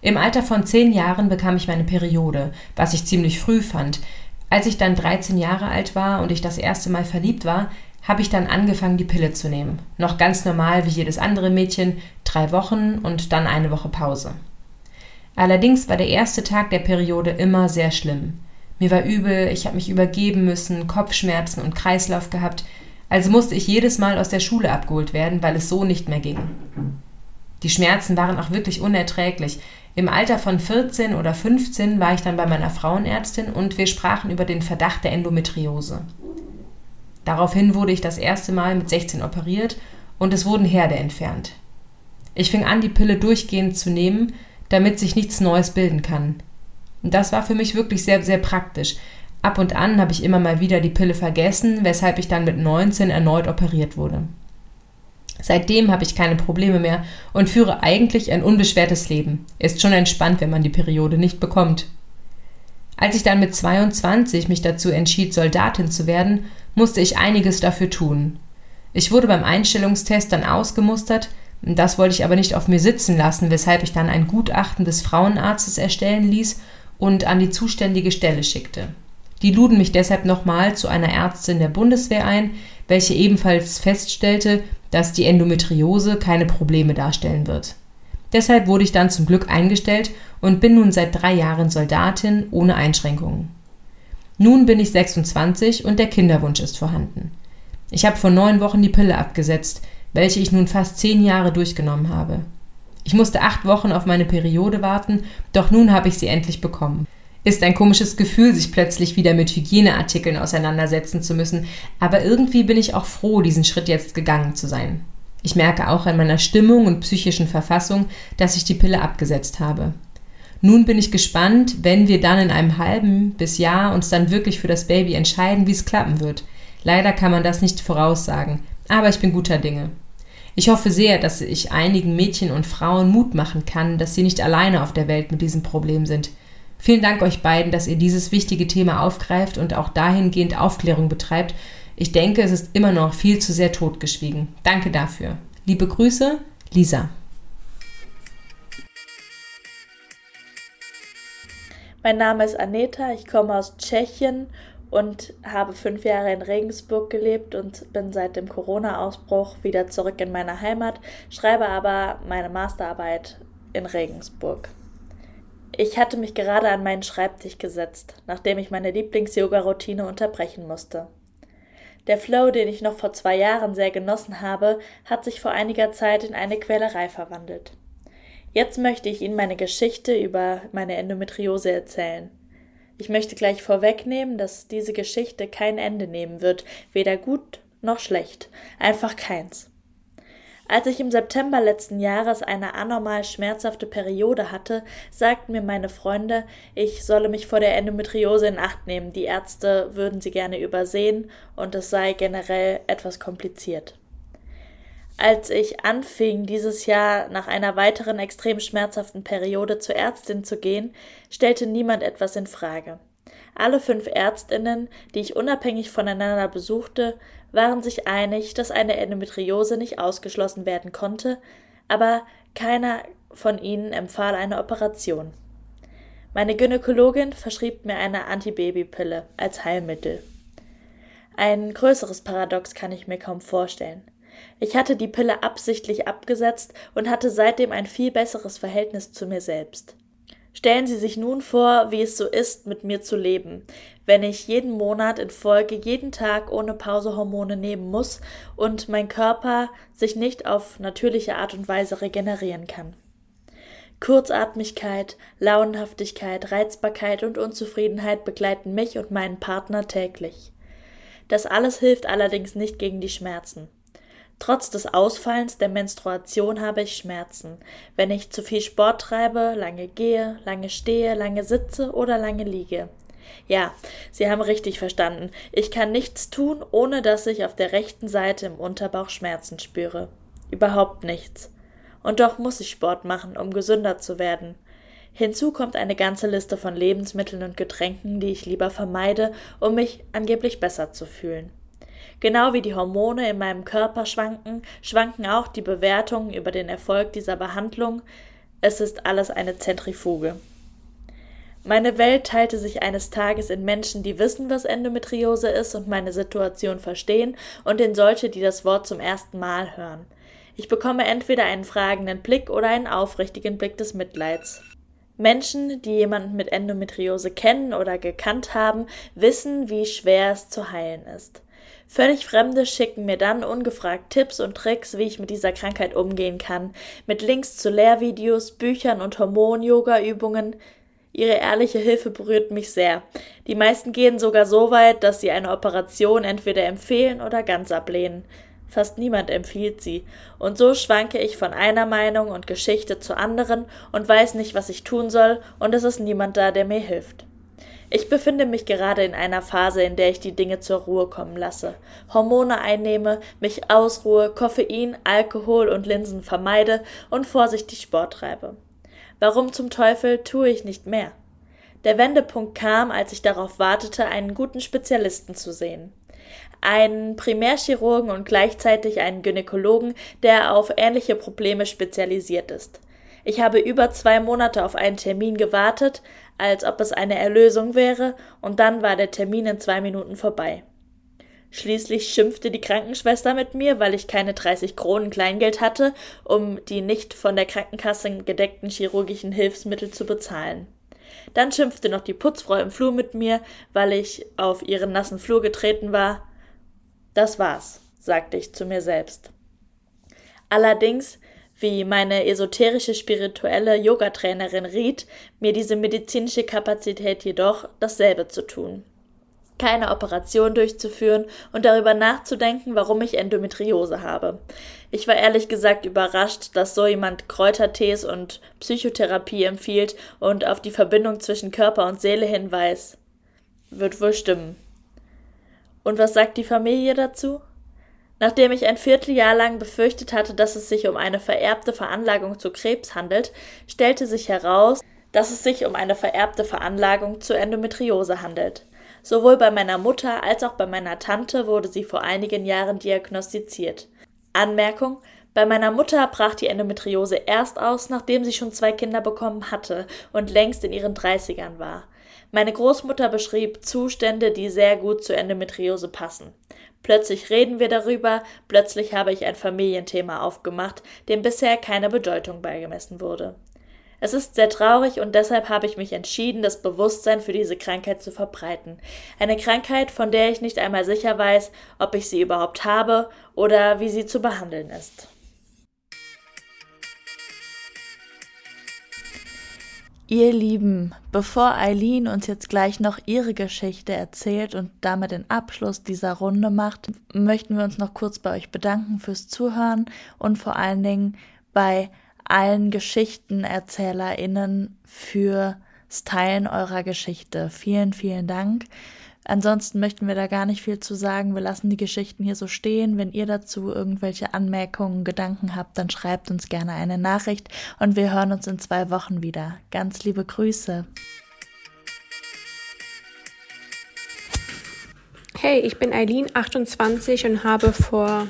Im Alter von zehn Jahren bekam ich meine Periode, was ich ziemlich früh fand, Als ich dann 13 Jahre alt war und ich das erste Mal verliebt war, habe ich dann angefangen, die Pille zu nehmen. Noch ganz normal wie jedes andere Mädchen, drei Wochen und dann eine Woche Pause. Allerdings war der erste Tag der Periode immer sehr schlimm. Mir war übel, ich habe mich übergeben müssen, Kopfschmerzen und Kreislauf gehabt, also musste ich jedes Mal aus der Schule abgeholt werden, weil es so nicht mehr ging. Die Schmerzen waren auch wirklich unerträglich. Im Alter von 14 oder 15 war ich dann bei meiner Frauenärztin und wir sprachen über den Verdacht der Endometriose. Daraufhin wurde ich das erste Mal mit 16 operiert und es wurden Herde entfernt. Ich fing an, die Pille durchgehend zu nehmen, damit sich nichts Neues bilden kann. Und das war für mich wirklich sehr, sehr praktisch. Ab und an habe ich immer mal wieder die Pille vergessen, weshalb ich dann mit 19 erneut operiert wurde. Seitdem habe ich keine Probleme mehr und führe eigentlich ein unbeschwertes Leben. Ist schon entspannt, wenn man die Periode nicht bekommt. Als ich dann mit 22 mich dazu entschied, Soldatin zu werden, musste ich einiges dafür tun. Ich wurde beim Einstellungstest dann ausgemustert, das wollte ich aber nicht auf mir sitzen lassen, weshalb ich dann ein Gutachten des Frauenarztes erstellen ließ und an die zuständige Stelle schickte. Die luden mich deshalb nochmal zu einer Ärztin der Bundeswehr ein, welche ebenfalls feststellte, dass die Endometriose keine Probleme darstellen wird. Deshalb wurde ich dann zum Glück eingestellt und bin nun seit drei Jahren Soldatin ohne Einschränkungen. Nun bin ich 26 und der Kinderwunsch ist vorhanden. Ich habe vor neun Wochen die Pille abgesetzt, welche ich nun fast zehn Jahre durchgenommen habe. Ich musste acht Wochen auf meine Periode warten, doch nun habe ich sie endlich bekommen. Ist ein komisches Gefühl, sich plötzlich wieder mit Hygieneartikeln auseinandersetzen zu müssen, aber irgendwie bin ich auch froh, diesen Schritt jetzt gegangen zu sein. Ich merke auch an meiner Stimmung und psychischen Verfassung, dass ich die Pille abgesetzt habe. Nun bin ich gespannt, wenn wir dann in einem halben bis Jahr uns dann wirklich für das Baby entscheiden, wie es klappen wird. Leider kann man das nicht voraussagen, aber ich bin guter Dinge. Ich hoffe sehr, dass ich einigen Mädchen und Frauen Mut machen kann, dass sie nicht alleine auf der Welt mit diesem Problem sind. Vielen Dank euch beiden, dass ihr dieses wichtige Thema aufgreift und auch dahingehend Aufklärung betreibt. Ich denke, es ist immer noch viel zu sehr totgeschwiegen. Danke dafür. Liebe Grüße, Lisa. Mein Name ist Aneta, ich komme aus Tschechien und habe fünf Jahre in Regensburg gelebt und bin seit dem Corona-Ausbruch wieder zurück in meine Heimat, schreibe aber meine Masterarbeit in Regensburg. Ich hatte mich gerade an meinen Schreibtisch gesetzt, nachdem ich meine Lieblings-Yoga-Routine unterbrechen musste. Der Flow, den ich noch vor zwei Jahren sehr genossen habe, hat sich vor einiger Zeit in eine Quälerei verwandelt. Jetzt möchte ich Ihnen meine Geschichte über meine Endometriose erzählen. Ich möchte gleich vorwegnehmen, dass diese Geschichte kein Ende nehmen wird, weder gut noch schlecht, einfach keins. Als ich im September letzten Jahres eine anormal schmerzhafte Periode hatte, sagten mir meine Freunde, ich solle mich vor der Endometriose in Acht nehmen, die Ärzte würden sie gerne übersehen und es sei generell etwas kompliziert. Als ich anfing, dieses Jahr nach einer weiteren extrem schmerzhaften Periode zur Ärztin zu gehen, stellte niemand etwas in Frage. Alle fünf Ärztinnen, die ich unabhängig voneinander besuchte, waren sich einig, dass eine Endometriose nicht ausgeschlossen werden konnte, aber keiner von ihnen empfahl eine Operation. Meine Gynäkologin verschrieb mir eine Antibabypille als Heilmittel. Ein größeres Paradox kann ich mir kaum vorstellen. Ich hatte die Pille absichtlich abgesetzt und hatte seitdem ein viel besseres Verhältnis zu mir selbst. Stellen Sie sich nun vor, wie es so ist, mit mir zu leben, wenn ich jeden Monat in Folge jeden Tag ohne Pause Hormone nehmen muss und mein Körper sich nicht auf natürliche Art und Weise regenerieren kann. Kurzatmigkeit, Launenhaftigkeit, Reizbarkeit und Unzufriedenheit begleiten mich und meinen Partner täglich. Das alles hilft allerdings nicht gegen die Schmerzen. Trotz des Ausfallens der Menstruation habe ich Schmerzen, wenn ich zu viel Sport treibe, lange gehe, lange stehe, lange sitze oder lange liege. Ja, Sie haben richtig verstanden. Ich kann nichts tun, ohne dass ich auf der rechten Seite im Unterbauch Schmerzen spüre. Überhaupt nichts. Und doch muss ich Sport machen, um gesünder zu werden. Hinzu kommt eine ganze Liste von Lebensmitteln und Getränken, die ich lieber vermeide, um mich angeblich besser zu fühlen. Genau wie die Hormone in meinem Körper schwanken, schwanken auch die Bewertungen über den Erfolg dieser Behandlung. Es ist alles eine Zentrifuge. Meine Welt teilte sich eines Tages in Menschen, die wissen, was Endometriose ist und meine Situation verstehen, und in solche, die das Wort zum ersten Mal hören. Ich bekomme entweder einen fragenden Blick oder einen aufrichtigen Blick des Mitleids. Menschen, die jemanden mit Endometriose kennen oder gekannt haben, wissen, wie schwer es zu heilen ist. Völlig Fremde schicken mir dann ungefragt Tipps und Tricks, wie ich mit dieser Krankheit umgehen kann, mit Links zu Lehrvideos, Büchern und Hormon-Yoga-Übungen. Ihre ehrliche Hilfe berührt mich sehr. Die meisten gehen sogar so weit, dass sie eine Operation entweder empfehlen oder ganz ablehnen. Fast niemand empfiehlt sie, und so schwanke ich von einer Meinung und Geschichte zur anderen und weiß nicht, was ich tun soll, und es ist niemand da, der mir hilft. Ich befinde mich gerade in einer Phase, in der ich die Dinge zur Ruhe kommen lasse, Hormone einnehme, mich ausruhe, Koffein, Alkohol und Linsen vermeide und vorsichtig Sport treibe. Warum zum Teufel tue ich nicht mehr? Der Wendepunkt kam, als ich darauf wartete, einen guten Spezialisten zu sehen einen Primärchirurgen und gleichzeitig einen Gynäkologen, der auf ähnliche Probleme spezialisiert ist. Ich habe über zwei Monate auf einen Termin gewartet, als ob es eine Erlösung wäre, und dann war der Termin in zwei Minuten vorbei. Schließlich schimpfte die Krankenschwester mit mir, weil ich keine 30 Kronen Kleingeld hatte, um die nicht von der Krankenkasse gedeckten chirurgischen Hilfsmittel zu bezahlen. Dann schimpfte noch die Putzfrau im Flur mit mir, weil ich auf ihren nassen Flur getreten war. Das war's, sagte ich zu mir selbst. Allerdings, wie meine esoterische spirituelle Yogatrainerin riet, mir diese medizinische Kapazität jedoch dasselbe zu tun. Keine Operation durchzuführen und darüber nachzudenken, warum ich Endometriose habe. Ich war ehrlich gesagt überrascht, dass so jemand Kräutertees und Psychotherapie empfiehlt und auf die Verbindung zwischen Körper und Seele hinweist. Wird wohl stimmen. Und was sagt die Familie dazu? Nachdem ich ein Vierteljahr lang befürchtet hatte, dass es sich um eine vererbte Veranlagung zu Krebs handelt, stellte sich heraus, dass es sich um eine vererbte Veranlagung zu Endometriose handelt. Sowohl bei meiner Mutter als auch bei meiner Tante wurde sie vor einigen Jahren diagnostiziert. Anmerkung bei meiner Mutter brach die Endometriose erst aus, nachdem sie schon zwei Kinder bekommen hatte und längst in ihren Dreißigern war. Meine Großmutter beschrieb Zustände, die sehr gut zur Endometriose passen. Plötzlich reden wir darüber, plötzlich habe ich ein Familienthema aufgemacht, dem bisher keine Bedeutung beigemessen wurde. Es ist sehr traurig und deshalb habe ich mich entschieden, das Bewusstsein für diese Krankheit zu verbreiten. Eine Krankheit, von der ich nicht einmal sicher weiß, ob ich sie überhaupt habe oder wie sie zu behandeln ist. Ihr Lieben, bevor Eileen uns jetzt gleich noch ihre Geschichte erzählt und damit den Abschluss dieser Runde macht, möchten wir uns noch kurz bei euch bedanken fürs Zuhören und vor allen Dingen bei allen GeschichtenerzählerInnen fürs Teilen eurer Geschichte. Vielen, vielen Dank. Ansonsten möchten wir da gar nicht viel zu sagen. Wir lassen die Geschichten hier so stehen. Wenn ihr dazu irgendwelche Anmerkungen, Gedanken habt, dann schreibt uns gerne eine Nachricht und wir hören uns in zwei Wochen wieder. Ganz liebe Grüße. Hey, ich bin Eileen, 28 und habe vor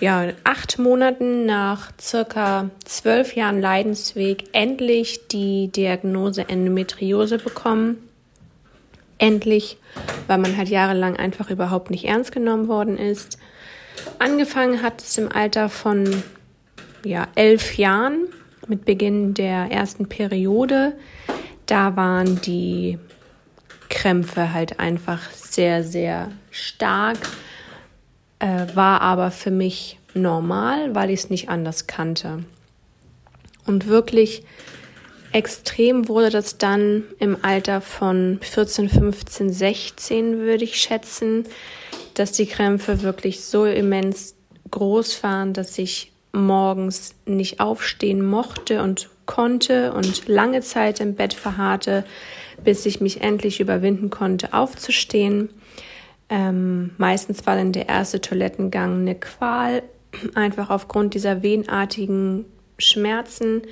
ja, acht Monaten nach circa zwölf Jahren Leidensweg endlich die Diagnose Endometriose bekommen endlich, weil man halt jahrelang einfach überhaupt nicht ernst genommen worden ist. Angefangen hat es im Alter von ja, elf Jahren mit Beginn der ersten Periode. Da waren die Krämpfe halt einfach sehr, sehr stark, äh, war aber für mich normal, weil ich es nicht anders kannte. Und wirklich Extrem wurde das dann im Alter von 14, 15, 16, würde ich schätzen, dass die Krämpfe wirklich so immens groß waren, dass ich morgens nicht aufstehen mochte und konnte und lange Zeit im Bett verharrte, bis ich mich endlich überwinden konnte, aufzustehen. Ähm, meistens war dann der erste Toilettengang eine Qual, einfach aufgrund dieser wehenartigen Schmerzen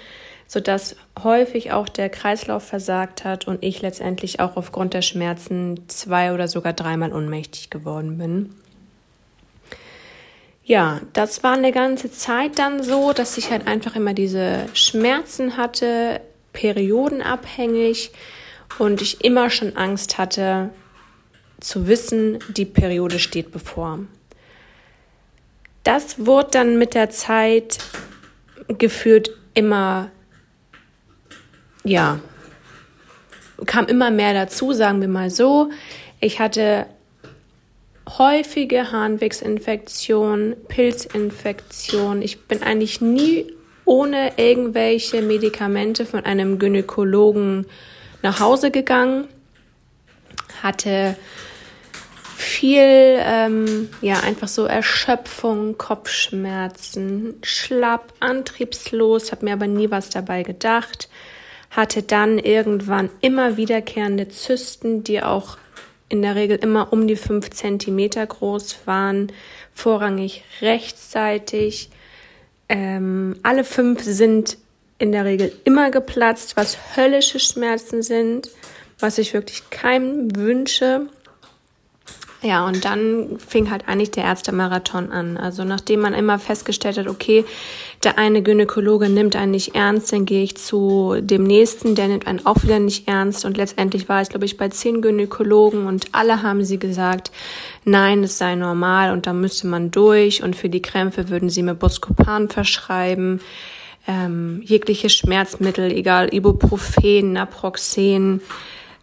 sodass häufig auch der Kreislauf versagt hat und ich letztendlich auch aufgrund der Schmerzen zwei oder sogar dreimal ohnmächtig geworden bin. Ja, das war eine ganze Zeit dann so, dass ich halt einfach immer diese Schmerzen hatte, periodenabhängig und ich immer schon Angst hatte zu wissen, die Periode steht bevor. Das wurde dann mit der Zeit gefühlt immer, ja, kam immer mehr dazu, sagen wir mal so. Ich hatte häufige Harnwegsinfektionen, Pilzinfektionen. Ich bin eigentlich nie ohne irgendwelche Medikamente von einem Gynäkologen nach Hause gegangen, hatte viel, ähm, ja, einfach so Erschöpfung, Kopfschmerzen, schlapp, antriebslos, habe mir aber nie was dabei gedacht, hatte dann irgendwann immer wiederkehrende Zysten, die auch in der Regel immer um die fünf Zentimeter groß waren, vorrangig rechtsseitig. Ähm, alle fünf sind in der Regel immer geplatzt, was höllische Schmerzen sind, was ich wirklich keinem wünsche. Ja, und dann fing halt eigentlich der Ärztemarathon an. Also nachdem man immer festgestellt hat, okay, der eine Gynäkologe nimmt einen nicht ernst, dann gehe ich zu dem nächsten, der nimmt einen auch wieder nicht ernst. Und letztendlich war es, glaube ich, bei zehn Gynäkologen und alle haben sie gesagt, nein, es sei normal und da müsste man durch und für die Krämpfe würden sie mir Buscopan verschreiben. Ähm, jegliche Schmerzmittel, egal Ibuprofen, Naproxen,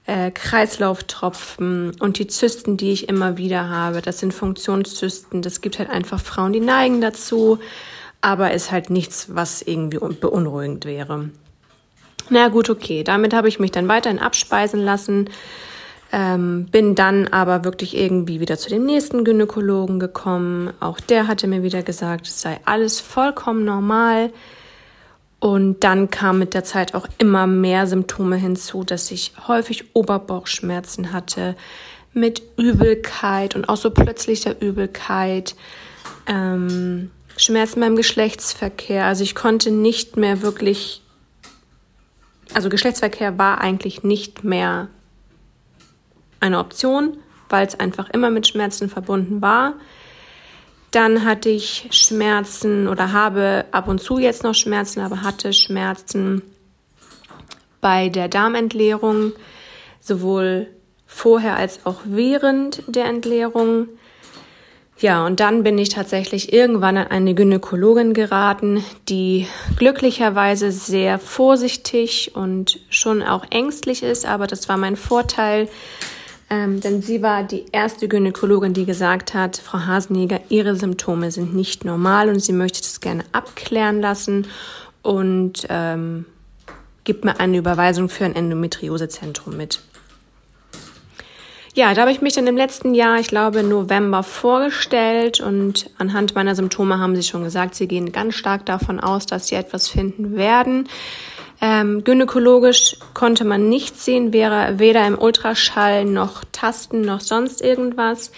äh, Kreislauftropfen und die Zysten, die ich immer wieder habe. Das sind Funktionszysten. Das gibt halt einfach Frauen, die neigen dazu, aber ist halt nichts, was irgendwie beunruhigend wäre. Na gut, okay. Damit habe ich mich dann weiterhin abspeisen lassen. Ähm, bin dann aber wirklich irgendwie wieder zu dem nächsten Gynäkologen gekommen. Auch der hatte mir wieder gesagt, es sei alles vollkommen normal. Und dann kam mit der Zeit auch immer mehr Symptome hinzu, dass ich häufig Oberbauchschmerzen hatte mit Übelkeit und auch so plötzlicher Übelkeit, ähm, Schmerzen beim Geschlechtsverkehr. Also ich konnte nicht mehr wirklich, also Geschlechtsverkehr war eigentlich nicht mehr eine Option, weil es einfach immer mit Schmerzen verbunden war. Dann hatte ich Schmerzen oder habe ab und zu jetzt noch Schmerzen, aber hatte Schmerzen bei der Darmentleerung, sowohl vorher als auch während der Entleerung. Ja, und dann bin ich tatsächlich irgendwann an eine Gynäkologin geraten, die glücklicherweise sehr vorsichtig und schon auch ängstlich ist, aber das war mein Vorteil, ähm, denn sie war die erste Gynäkologin, die gesagt hat, Frau Hasenjäger, Ihre Symptome sind nicht normal und sie möchte das gerne abklären lassen und ähm, gibt mir eine Überweisung für ein Endometriosezentrum mit. Ja, da habe ich mich dann im letzten Jahr, ich glaube November, vorgestellt und anhand meiner Symptome haben sie schon gesagt, sie gehen ganz stark davon aus, dass sie etwas finden werden. Ähm, gynäkologisch konnte man nichts sehen, wäre weder im Ultraschall noch Tasten noch sonst irgendwas.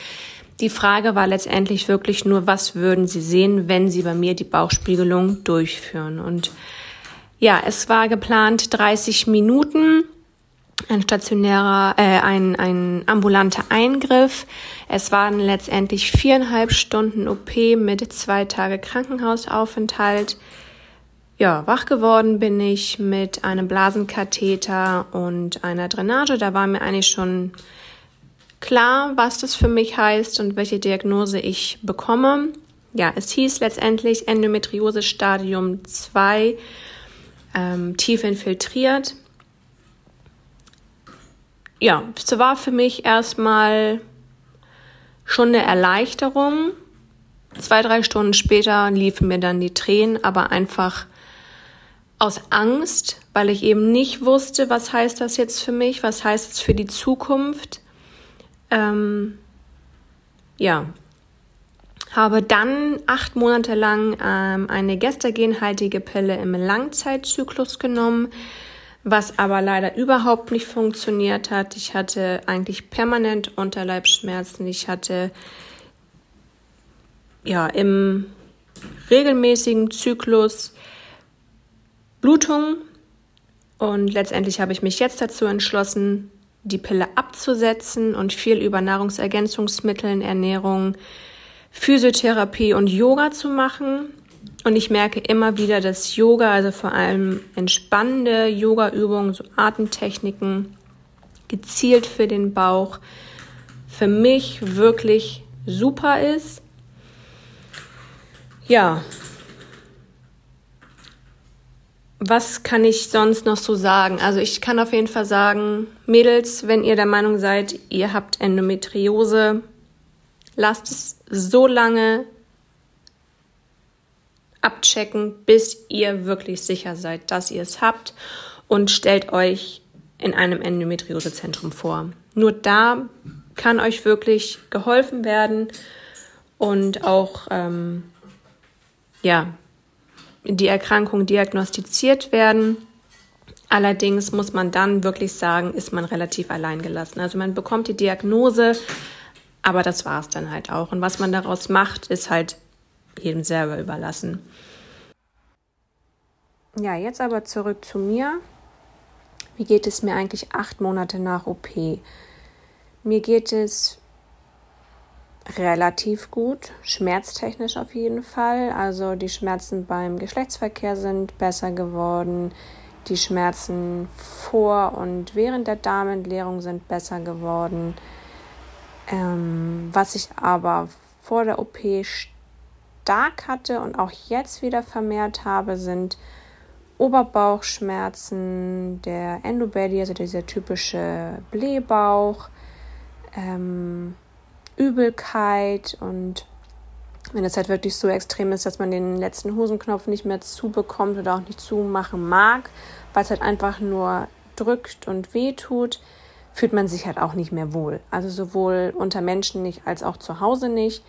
Die Frage war letztendlich wirklich nur, was würden Sie sehen, wenn Sie bei mir die Bauchspiegelung durchführen? Und ja, es war geplant 30 Minuten, ein stationärer, äh, ein, ein ambulanter Eingriff. Es waren letztendlich viereinhalb Stunden OP mit zwei Tage Krankenhausaufenthalt. Ja, wach geworden bin ich mit einem Blasenkatheter und einer Drainage. Da war mir eigentlich schon klar, was das für mich heißt und welche Diagnose ich bekomme. Ja, es hieß letztendlich Endometriose Stadium 2, ähm, tief infiltriert. Ja, es war für mich erstmal schon eine Erleichterung. Zwei, drei Stunden später liefen mir dann die Tränen, aber einfach aus Angst, weil ich eben nicht wusste, was heißt das jetzt für mich, was heißt es für die Zukunft. Ähm, ja, habe dann acht Monate lang ähm, eine gestagenhaltige Pille im Langzeitzyklus genommen, was aber leider überhaupt nicht funktioniert hat. Ich hatte eigentlich permanent Unterleibsschmerzen. Ich hatte ja im regelmäßigen Zyklus Blutung. Und letztendlich habe ich mich jetzt dazu entschlossen, die Pille abzusetzen und viel über Nahrungsergänzungsmitteln, Ernährung, Physiotherapie und Yoga zu machen. Und ich merke immer wieder, dass Yoga, also vor allem entspannende Yoga-Übungen, so Atemtechniken, gezielt für den Bauch, für mich wirklich super ist. Ja. Was kann ich sonst noch so sagen? Also ich kann auf jeden Fall sagen, Mädels, wenn ihr der Meinung seid, ihr habt Endometriose, lasst es so lange abchecken, bis ihr wirklich sicher seid, dass ihr es habt und stellt euch in einem Endometriosezentrum vor. Nur da kann euch wirklich geholfen werden und auch ähm, ja, die Erkrankung diagnostiziert werden. Allerdings muss man dann wirklich sagen, ist man relativ alleingelassen. Also man bekommt die Diagnose, aber das war es dann halt auch. Und was man daraus macht, ist halt jedem selber überlassen. Ja, jetzt aber zurück zu mir. Wie geht es mir eigentlich acht Monate nach OP? Mir geht es relativ gut, schmerztechnisch auf jeden Fall. Also die Schmerzen beim Geschlechtsverkehr sind besser geworden. Die Schmerzen vor und während der Darmentleerung sind besser geworden. Ähm, was ich aber vor der OP stark hatte und auch jetzt wieder vermehrt habe, sind Oberbauchschmerzen, der Endobelly, also dieser typische Blähbauch, ähm, Übelkeit und wenn es halt wirklich so extrem ist, dass man den letzten Hosenknopf nicht mehr zubekommt oder auch nicht zumachen mag, weil es halt einfach nur drückt und wehtut, fühlt man sich halt auch nicht mehr wohl. Also sowohl unter Menschen nicht als auch zu Hause nicht.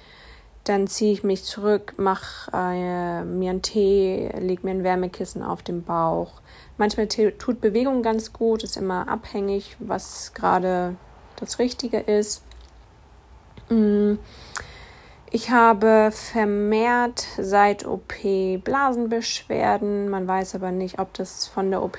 Dann ziehe ich mich zurück, mache äh, mir einen Tee, lege mir ein Wärmekissen auf den Bauch. Manchmal tut Bewegung ganz gut, ist immer abhängig, was gerade das Richtige ist. Mm. Ich habe vermehrt seit OP Blasenbeschwerden. Man weiß aber nicht, ob das von der OP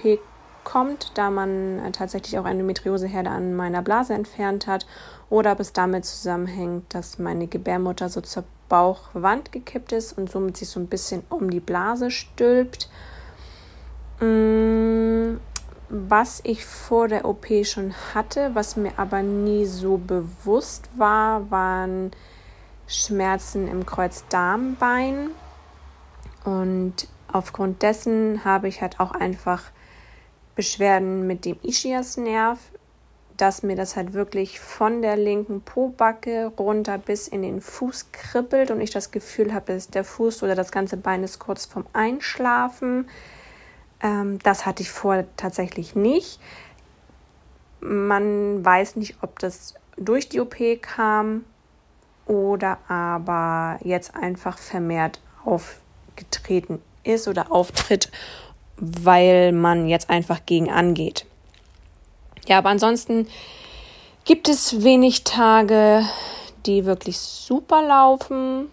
kommt, da man äh, tatsächlich auch Endometrioseherde an meiner Blase entfernt hat, oder ob es damit zusammenhängt, dass meine Gebärmutter so zur Bauchwand gekippt ist und somit sich so ein bisschen um die Blase stülpt. Was ich vor der OP schon hatte, was mir aber nie so bewusst war, waren Schmerzen im Kreuzdarmbein. Und aufgrund dessen habe ich halt auch einfach Beschwerden mit dem Ischiasnerv, dass mir das halt wirklich von der linken Pobacke runter bis in den Fuß kribbelt und ich das Gefühl habe, dass der Fuß oder das ganze Bein ist kurz vorm Einschlafen. Ähm, das hatte ich vorher tatsächlich nicht. Man weiß nicht, ob das durch die OP kam oder aber jetzt einfach vermehrt aufgetreten ist oder auftritt weil man jetzt einfach gegen angeht. Ja, aber ansonsten gibt es wenig Tage, die wirklich super laufen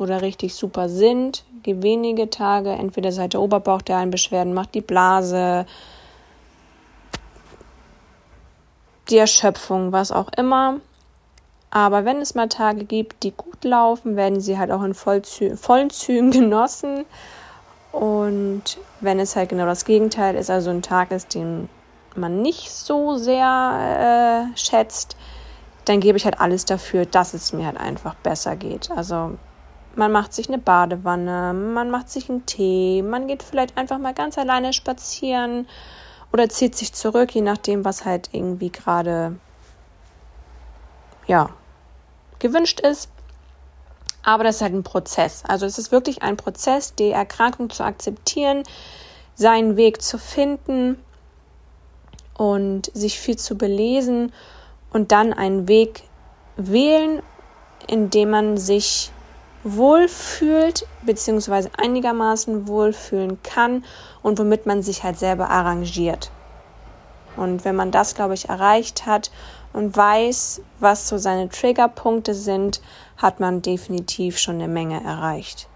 oder richtig super sind. Gibt wenige Tage, entweder seit der Oberbauch, der einen Beschwerden macht, die Blase, die Erschöpfung, was auch immer. Aber wenn es mal Tage gibt, die gut laufen, werden sie halt auch in Vollzü vollen Zügen genossen. Und wenn es halt genau das Gegenteil ist, also ein Tag ist, den man nicht so sehr äh, schätzt, dann gebe ich halt alles dafür, dass es mir halt einfach besser geht. Also man macht sich eine Badewanne, man macht sich einen Tee, man geht vielleicht einfach mal ganz alleine spazieren oder zieht sich zurück, je nachdem, was halt irgendwie gerade ja gewünscht ist. Aber das ist halt ein Prozess. Also es ist wirklich ein Prozess, die Erkrankung zu akzeptieren, seinen Weg zu finden und sich viel zu belesen und dann einen Weg wählen, in dem man sich wohlfühlt, beziehungsweise einigermaßen wohlfühlen kann und womit man sich halt selber arrangiert. Und wenn man das, glaube ich, erreicht hat und weiß, was so seine Triggerpunkte sind, hat man definitiv schon eine Menge erreicht.